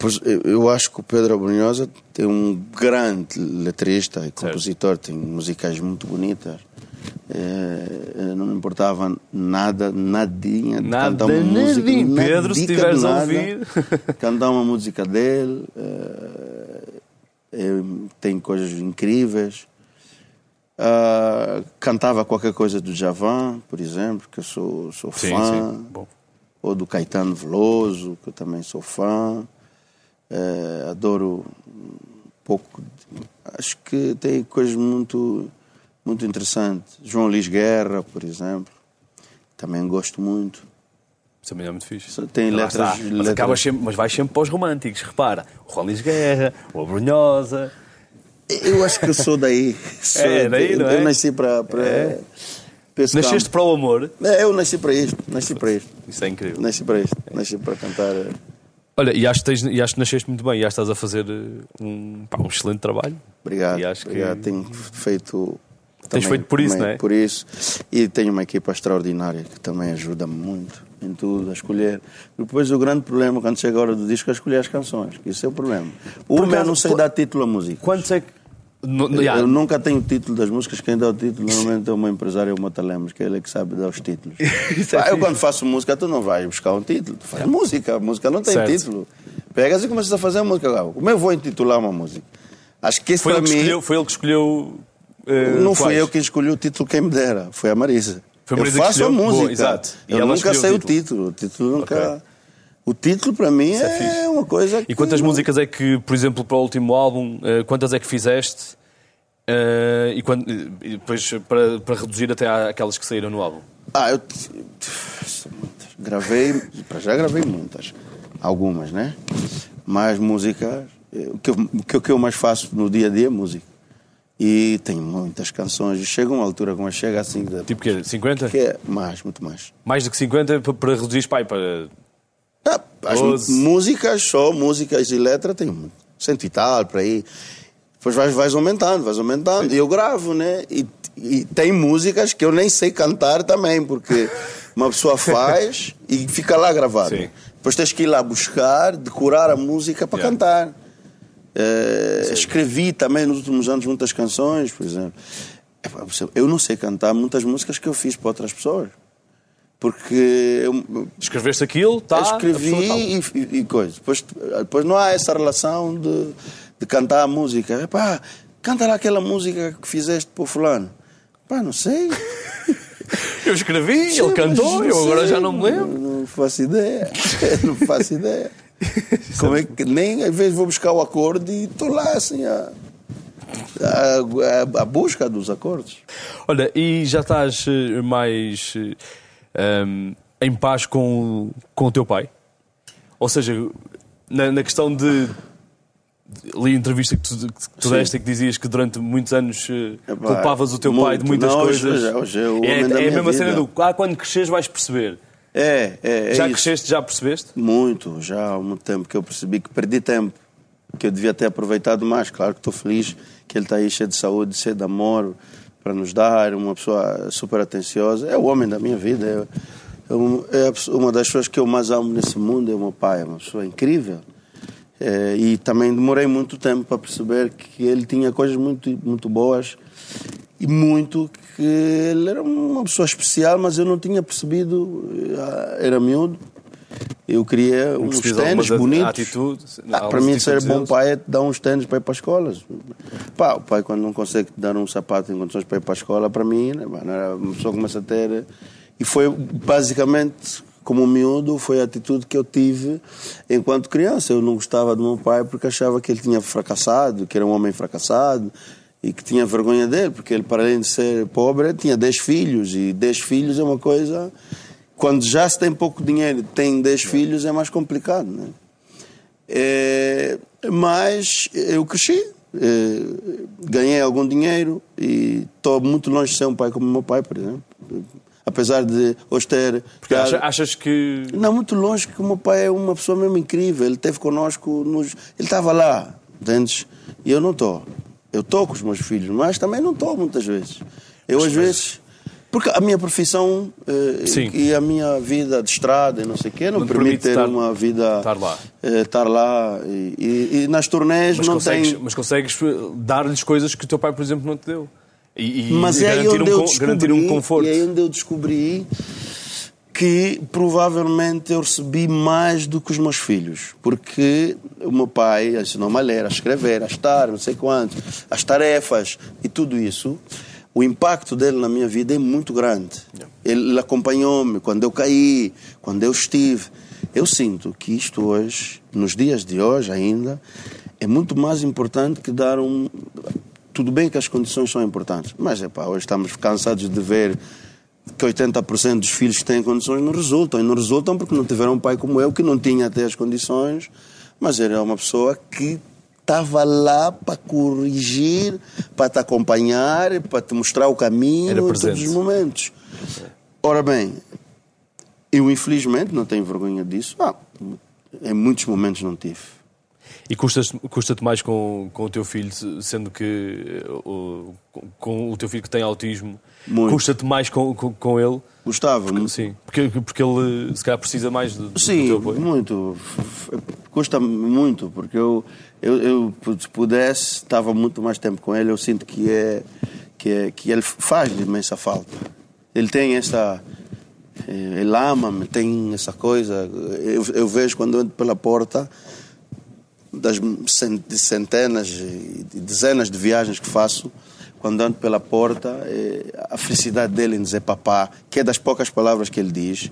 [SPEAKER 2] eu- acho que o Pedro Abrunhosa tem um grande letrista e compositor, tem musicais muito bonitas. Eh, não me importava nada, nadinha,
[SPEAKER 1] Nada,
[SPEAKER 2] cantar uma música,
[SPEAKER 1] nadinho. Pedro, se estiveres a
[SPEAKER 2] nada,
[SPEAKER 1] ouvir.
[SPEAKER 2] cantar uma música dele. eh, tem coisas incríveis. Ah, cantava qualquer coisa do Javan, por exemplo, que eu sou, sou
[SPEAKER 1] Sim,
[SPEAKER 2] fã.
[SPEAKER 1] sim. Bom.
[SPEAKER 2] Ou do Caetano Veloso, que eu também sou fã. Eh, adoro um pouco. Acho que tem coisas muito, muito interessantes. João Luís Guerra, por exemplo. Também gosto muito.
[SPEAKER 1] Isso também é muito fixe.
[SPEAKER 2] Tem letras-.
[SPEAKER 1] Mas,
[SPEAKER 2] letras-
[SPEAKER 1] acabas sempre, mas vais sempre para os românticos, repara. O Rolis Guerra, o Abrunhosa.
[SPEAKER 2] Eu acho que eu sou daí. Sou-
[SPEAKER 1] É, daí, não é?
[SPEAKER 2] Eu nasci para. para,
[SPEAKER 1] É. Nasceste para o amor.
[SPEAKER 2] É, eu nasci para isto. Nasci para isto.
[SPEAKER 1] Isso é incrível.
[SPEAKER 2] Nasci para isto. Nasci para cantar. eh,
[SPEAKER 1] Olha, e acho, que tens, e acho que nasceste muito bem e acho que estás a fazer eh, um, pá, um excelente trabalho.
[SPEAKER 2] Obrigado.
[SPEAKER 1] E acho que-
[SPEAKER 2] obrigado. Tenho feito.
[SPEAKER 1] Tens feito por isso,
[SPEAKER 2] também
[SPEAKER 1] não é?
[SPEAKER 2] Por isso. E tenho uma equipa extraordinária que também ajuda-me muito em tudo, a escolher. Depois o grande problema quando chega a hora do disco é escolher as canções. que Isso é o problema. Uma,
[SPEAKER 1] acaso,
[SPEAKER 2] eu não sei dar título à música.
[SPEAKER 1] Quantos é que. No, no-
[SPEAKER 2] Eu,
[SPEAKER 1] já,
[SPEAKER 2] eu nunca tenho o título das músicas, quem dá o título normalmente é o meu empresário, é o Mota Lemos, que é ele que sabe dar os títulos.
[SPEAKER 1] É
[SPEAKER 2] eu quando faço música, tu não vais buscar um título, tu faz música, a música não tem
[SPEAKER 1] Certo.
[SPEAKER 2] título. Pegas e começas a fazer música. Agora, Como eu vou intitular uma música? Acho que esse
[SPEAKER 1] foi,
[SPEAKER 2] para
[SPEAKER 1] ele
[SPEAKER 2] mim
[SPEAKER 1] escolheu, foi ele que escolheu. Eh,
[SPEAKER 2] não fui eu que escolhi o título, quem me dera, foi a Marisa.
[SPEAKER 1] Foi a Marisa
[SPEAKER 2] eu faço a música,
[SPEAKER 1] exato. E
[SPEAKER 2] eu nunca sei
[SPEAKER 1] o
[SPEAKER 2] o título, o título nunca...
[SPEAKER 1] Ok.
[SPEAKER 2] O título para mim
[SPEAKER 1] Isso é
[SPEAKER 2] é, uma coisa que...
[SPEAKER 1] E quantas músicas é que, por exemplo, para o último álbum, eh, quantas é que fizeste? Eh, e, quando- e depois para, para reduzir até àquelas que saíram no álbum.
[SPEAKER 2] Ah, eu gravei, para já gravei muitas, algumas, né? Mas músicas, o que, eu, o que eu- o que eu mais faço no dia a dia é música. E tenho muitas canções, chega uma altura como chega assim, de-
[SPEAKER 1] Tipo que 50?
[SPEAKER 2] que é mais, muito mais.
[SPEAKER 1] Mais do que 50 para, para reduzir, pai, para.
[SPEAKER 2] Ah, as músicas, só músicas e letra, tem muito. cento e tal, por aí. Depois vais, vais aumentando, vais aumentando. E eu gravo, né? E, e tem músicas que eu nem sei cantar também, porque uma pessoa faz e fica lá gravado.
[SPEAKER 1] Sim.
[SPEAKER 2] Depois tens que ir lá buscar, decorar a música para
[SPEAKER 1] Yeah.
[SPEAKER 2] cantar. Eh, escrevi também nos últimos anos muitas canções, por exemplo. Epá, Eu não sei cantar muitas músicas que eu fiz para outras pessoas. Porque eu,
[SPEAKER 1] Escreveste aquilo, tá?
[SPEAKER 2] escrevi
[SPEAKER 1] tá.
[SPEAKER 2] e, e coisa. Depois, depois não há essa relação de, de cantar a música. Epá, canta lá aquela música que fizeste para o fulano. Pá, não sei.
[SPEAKER 1] Eu escrevi, ele
[SPEAKER 2] Sim,
[SPEAKER 1] cantou,
[SPEAKER 2] mas
[SPEAKER 1] eu agora
[SPEAKER 2] sei,
[SPEAKER 1] já não me lembro.
[SPEAKER 2] Não, não faço ideia. não faço ideia. Como é que nem às vezes vou buscar o acorde e estou lá assim a, a, a- a busca dos acordes.
[SPEAKER 1] Olha, e já estás eh, mais eh, um, em paz com, com o teu pai? Ou seja, na, na questão de. Li a entrevista que tu, que tu deste e que dizias que durante muitos anos eh,
[SPEAKER 2] Epá,
[SPEAKER 1] culpavas o teu pai de
[SPEAKER 2] muito.
[SPEAKER 1] muitas
[SPEAKER 2] Não, hoje-
[SPEAKER 1] coisas.
[SPEAKER 2] hoje- hoje é o
[SPEAKER 1] é,
[SPEAKER 2] da
[SPEAKER 1] é a mesma cena
[SPEAKER 2] vida.
[SPEAKER 1] do ah, quando cresces vais perceber.
[SPEAKER 2] É, é, é
[SPEAKER 1] já
[SPEAKER 2] isso.
[SPEAKER 1] cresceste, já percebeste?
[SPEAKER 2] Muito, já há muito tempo que eu percebi que perdi tempo, que eu devia ter aproveitado mais. Claro que estou feliz que ele está aí cheio de saúde, cheio de amor para nos dar, uma pessoa super atenciosa. É o homem da minha vida. É, é é uma das pessoas que eu mais amo nesse mundo é o meu pai, é uma pessoa incrível. É, e também demorei muito tempo para perceber que ele tinha coisas muito, muito boas e muito que ele era uma pessoa especial, mas eu não tinha percebido, eh, era miúdo. Eu queria uns tênis bonitos.
[SPEAKER 1] atitudes,
[SPEAKER 2] Ah, para mim, ser bom pai é te dar uns tênis para ir para a escola. Pá, o pai, quando não consegue te dar um sapato em condições para ir para a escola, para mim, né, mano, era- uma pessoa começa a ter. E foi basicamente, como miúdo, foi a atitude que eu tive enquanto criança. Eu não gostava do meu pai porque achava que ele tinha fracassado, que era um homem fracassado e que tinha vergonha dele, porque ele, para além de ser pobre, tinha 10 filhos e 10 filhos é uma coisa. Quando já se tem pouco dinheiro tem 10 filhos, é mais complicado, né? É, mas eu cresci, é, ganhei algum dinheiro e estou muito longe de ser um pai como o meu pai, por exemplo. Apesar de hoje ter.
[SPEAKER 1] Porque acha- achas que.
[SPEAKER 2] Não, muito longe, que o meu pai é uma pessoa mesmo incrível. Ele esteve connosco, nos... ele estava lá, entendes? E eu não estou. Eu estou com os meus filhos, mas também não estou muitas vezes. Eu às vezes. Porque a minha profissão eh, e a minha vida de estrada e não sei o quê não,
[SPEAKER 1] Não te
[SPEAKER 2] permite
[SPEAKER 1] permite
[SPEAKER 2] ter
[SPEAKER 1] estar-
[SPEAKER 2] uma vida.
[SPEAKER 1] estar lá.
[SPEAKER 2] eh, estar lá. E, e- e nas turnés
[SPEAKER 1] Mas
[SPEAKER 2] não
[SPEAKER 1] consegues,
[SPEAKER 2] tem.
[SPEAKER 1] mas consegues eh, dar-lhes coisas que o teu pai, por exemplo, não te deu. E, e
[SPEAKER 2] Mas é aí onde
[SPEAKER 1] um,
[SPEAKER 2] eu descobri,
[SPEAKER 1] um conforto.
[SPEAKER 2] e é aí onde eu descobri que provavelmente eu recebi mais do que os meus filhos, porque o meu pai ensinou-me a ler, a escrever, a estar, não sei quanto, as tarefas e tudo isso. O impacto dele na minha vida é muito grande. Ele acompanhou-me quando eu caí, quando eu estive. Eu sinto que isto hoje, nos dias de hoje ainda, é muito mais importante que dar um. Tudo bem que as condições são importantes, mas epá, hoje estamos cansados de ver que 80% dos filhos que têm condições não resultam. E não resultam porque não tiveram um pai como eu, que não tinha até as condições, mas era uma pessoa que estava lá para corrigir, para te acompanhar, para te mostrar o caminho em todos os momentos. Ora bem, eu infelizmente não tenho vergonha disso. Ah, em muitos momentos não tive.
[SPEAKER 1] E custa-te custa mais com, com o teu filho, sendo que eh, o, com o teu filho que tem autismo,
[SPEAKER 2] Muito.
[SPEAKER 1] custa-te mais com, com, com ele?
[SPEAKER 2] Gostava.
[SPEAKER 1] Sim, porque, porque ele se calhar precisa mais do, do
[SPEAKER 2] Sim,
[SPEAKER 1] teu apoio.
[SPEAKER 2] muito. Custa muito, porque eu, eu, eu, se pudesse, estava muito mais tempo com ele. Eu sinto que, é, que, é, que ele faz imensa falta. Ele tem essa. eh, Ele ama-me, tem essa coisa. Eu, eu vejo quando eu entro pela porta das centenas e de dezenas de viagens que faço, quando ando pela porta, eh, a felicidade dele em dizer papá, que é das poucas palavras que ele diz,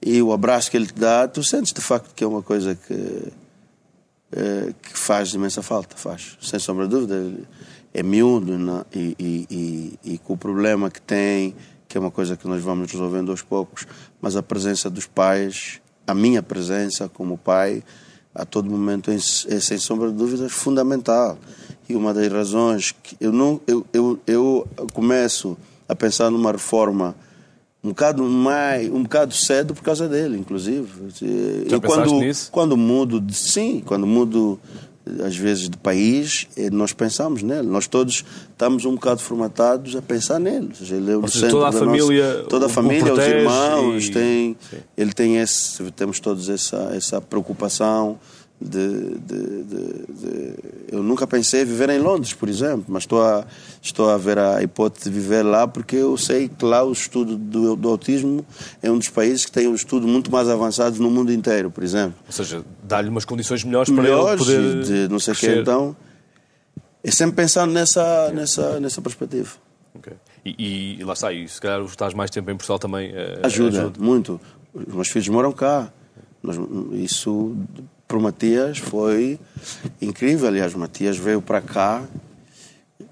[SPEAKER 2] e o abraço que ele te dá, tu sentes de facto que é uma coisa que, eh, que faz imensa falta, faz, sem sombra de dúvida. É miúdo? E, e, e, e com o problema que tem, que é uma coisa que nós vamos resolvendo aos poucos, mas a presença dos pais, a minha presença como pai, a todo momento é sem sombra de dúvidas fundamental. E uma das razões que eu não eu, eu, eu começo a pensar numa reforma um bocado mais um bocado cedo por causa dele inclusive
[SPEAKER 1] Já
[SPEAKER 2] eu quando
[SPEAKER 1] nisso?
[SPEAKER 2] quando mudo sim quando mudo às vezes de país eh, nós pensamos nele nós todos estamos um bocado formatados a pensar nele ou seja, ele é o
[SPEAKER 1] seja,
[SPEAKER 2] centro
[SPEAKER 1] toda a família
[SPEAKER 2] nossa, toda a família os irmãos
[SPEAKER 1] e-
[SPEAKER 2] têm
[SPEAKER 1] Sim.
[SPEAKER 2] ele tem esse temos todos essa essa preocupação de, de, de, eu nunca pensei em viver em Londres, por exemplo, mas estou a, estou a ver a hipótese de viver lá porque eu sei que lá o estudo do, do autismo é um dos países que tem um estudo muito mais avançado no mundo inteiro, por exemplo.
[SPEAKER 1] Ou seja, dá-lhe umas condições melhores para
[SPEAKER 2] Melhores
[SPEAKER 1] ele poder.
[SPEAKER 2] de não sei o
[SPEAKER 1] crescer.
[SPEAKER 2] Então, é sempre pensando nessa, nessa, nessa perspectiva.
[SPEAKER 1] Ok. E, e lá está, e se calhar estás mais tempo em Portugal também eh,
[SPEAKER 2] Ajuda, muito. Os meus filhos moram cá. Nós- isso, para o Matias, foi incrível. Aliás, o Matias veio para cá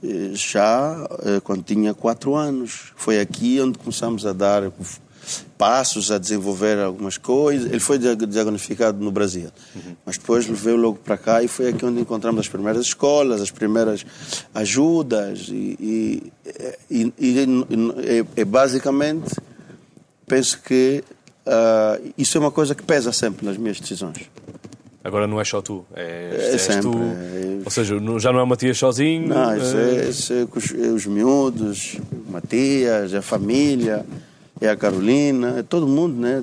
[SPEAKER 2] eh, já eh, quando tinha quatro anos. Foi aqui onde começamos a dar passos, a desenvolver algumas coisas. Ele foi dia- diagnosticado no Brasil, mas depois veio logo para cá e foi aqui onde encontramos as primeiras escolas, as primeiras ajudas e, e, e- e- é basicamente penso que ah, isso é uma coisa que pesa sempre nas minhas decisões.
[SPEAKER 1] Agora não é só tu, é,
[SPEAKER 2] É sempre,
[SPEAKER 1] tu.
[SPEAKER 2] é-
[SPEAKER 1] Ou seja, já não é o Matias sozinho.
[SPEAKER 2] Não, isso
[SPEAKER 1] eh,
[SPEAKER 2] é, isso é os, é os miúdos, o Matias, a família, é a Carolina, é todo mundo, né?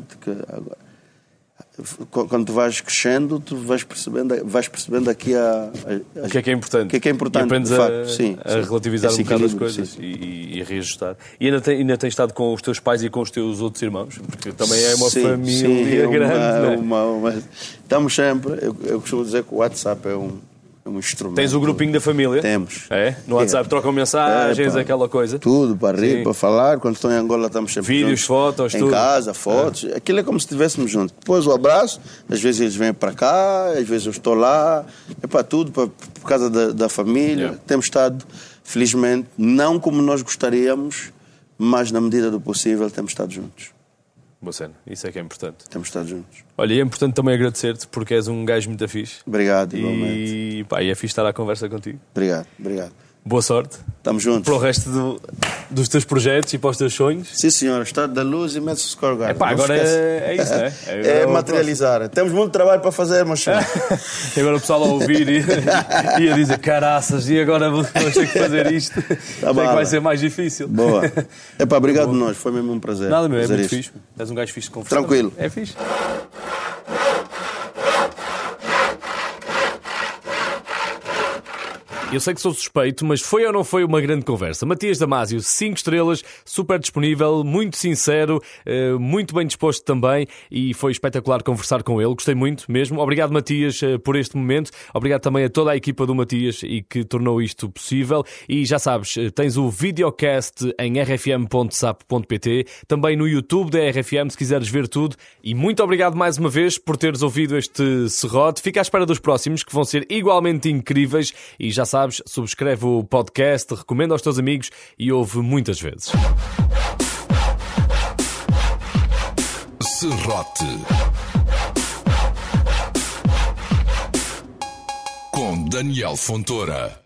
[SPEAKER 2] Quando tu vais crescendo, tu vais percebendo, vais percebendo aqui a, a-
[SPEAKER 1] O que é que é importante?
[SPEAKER 2] O que é que é importante,
[SPEAKER 1] E aprendes
[SPEAKER 2] de
[SPEAKER 1] a,
[SPEAKER 2] sim,
[SPEAKER 1] a
[SPEAKER 2] sim.
[SPEAKER 1] relativizar
[SPEAKER 2] Esse
[SPEAKER 1] um bocado as coisas e, e- e reajustar. E ainda, tem, ainda tens estado com os teus pais e com os teus outros irmãos? Porque também é uma
[SPEAKER 2] Sim,
[SPEAKER 1] família
[SPEAKER 2] é uma-
[SPEAKER 1] grande. né?
[SPEAKER 2] uma- uma- estamos sempre, eu, eu costumo dizer que o WhatsApp é um, é um instrumento.
[SPEAKER 1] Tens o grupinho da família?
[SPEAKER 2] Temos.
[SPEAKER 1] É? No WhatsApp
[SPEAKER 2] É.
[SPEAKER 1] trocam mensagens,
[SPEAKER 2] É, pá.
[SPEAKER 1] aquela coisa?
[SPEAKER 2] Tudo, para rir,
[SPEAKER 1] Sim.
[SPEAKER 2] para falar. Quando estou em Angola, estamos sempre
[SPEAKER 1] Vídeos,
[SPEAKER 2] juntos.
[SPEAKER 1] fotos,
[SPEAKER 2] em
[SPEAKER 1] tudo.
[SPEAKER 2] casa, fotos. Aquilo é como se estivéssemos juntos. Depois o abraço, às vezes eles vêm para cá, às vezes eu estou lá. É para tudo, para, por causa da, da família.
[SPEAKER 1] Yeah.
[SPEAKER 2] Temos estado, felizmente, não como nós gostaríamos, mas na medida do possível, temos estado juntos.
[SPEAKER 1] Boa cena, isso é que é importante.
[SPEAKER 2] Temos estado juntos.
[SPEAKER 1] Olha, e é importante também agradecer-te porque és um gajo muito fixe.
[SPEAKER 2] Obrigado, igualmente.
[SPEAKER 1] E, pá, e é fixe estar à conversa contigo.
[SPEAKER 2] Obrigado, obrigado.
[SPEAKER 1] Boa sorte
[SPEAKER 2] Estamos juntos.
[SPEAKER 1] para o resto do- dos teus projetos e para os teus sonhos.
[SPEAKER 2] Sim, senhor. Estado da luz e Madison Square Garden.
[SPEAKER 1] Epá,
[SPEAKER 2] Não
[SPEAKER 1] agora
[SPEAKER 2] esquece.
[SPEAKER 1] é, é isso, né?
[SPEAKER 2] É,
[SPEAKER 1] Agora o
[SPEAKER 2] materializar. Temos muito trabalho para fazer, mas.
[SPEAKER 1] E agora o pessoal a ouvir e, e a dizer caraças, e agora vamos ter que fazer isto. Sei que vai ser mais difícil.
[SPEAKER 2] Boa. Epá, obrigado a nós. Foi mesmo um prazer.
[SPEAKER 1] Nada, meu, é muito
[SPEAKER 2] isto.
[SPEAKER 1] fixe. És um gajo fixe de conversar.
[SPEAKER 2] Tranquilo.
[SPEAKER 1] É fixe. Eu sei que sou suspeito, mas foi ou não foi uma grande conversa? Matias Damasio, 5 estrelas, super disponível, muito sincero, eh, muito bem disposto também e foi espetacular conversar com ele. Gostei muito mesmo. Obrigado, Matias, eh, por este momento. Obrigado também a toda a equipa do Matias e que tornou isto possível. E já sabes, eh, tens o videocast em rfm.sap.pt, também no YouTube da RFM, se quiseres ver tudo. E muito obrigado mais uma vez por teres ouvido este serrote. Fica à espera dos próximos, que vão ser igualmente incríveis. E já sabes, subscreve o podcast, recomenda aos teus amigos e ouve muitas vezes.
[SPEAKER 3] Serrote. Com Daniel Fontoura.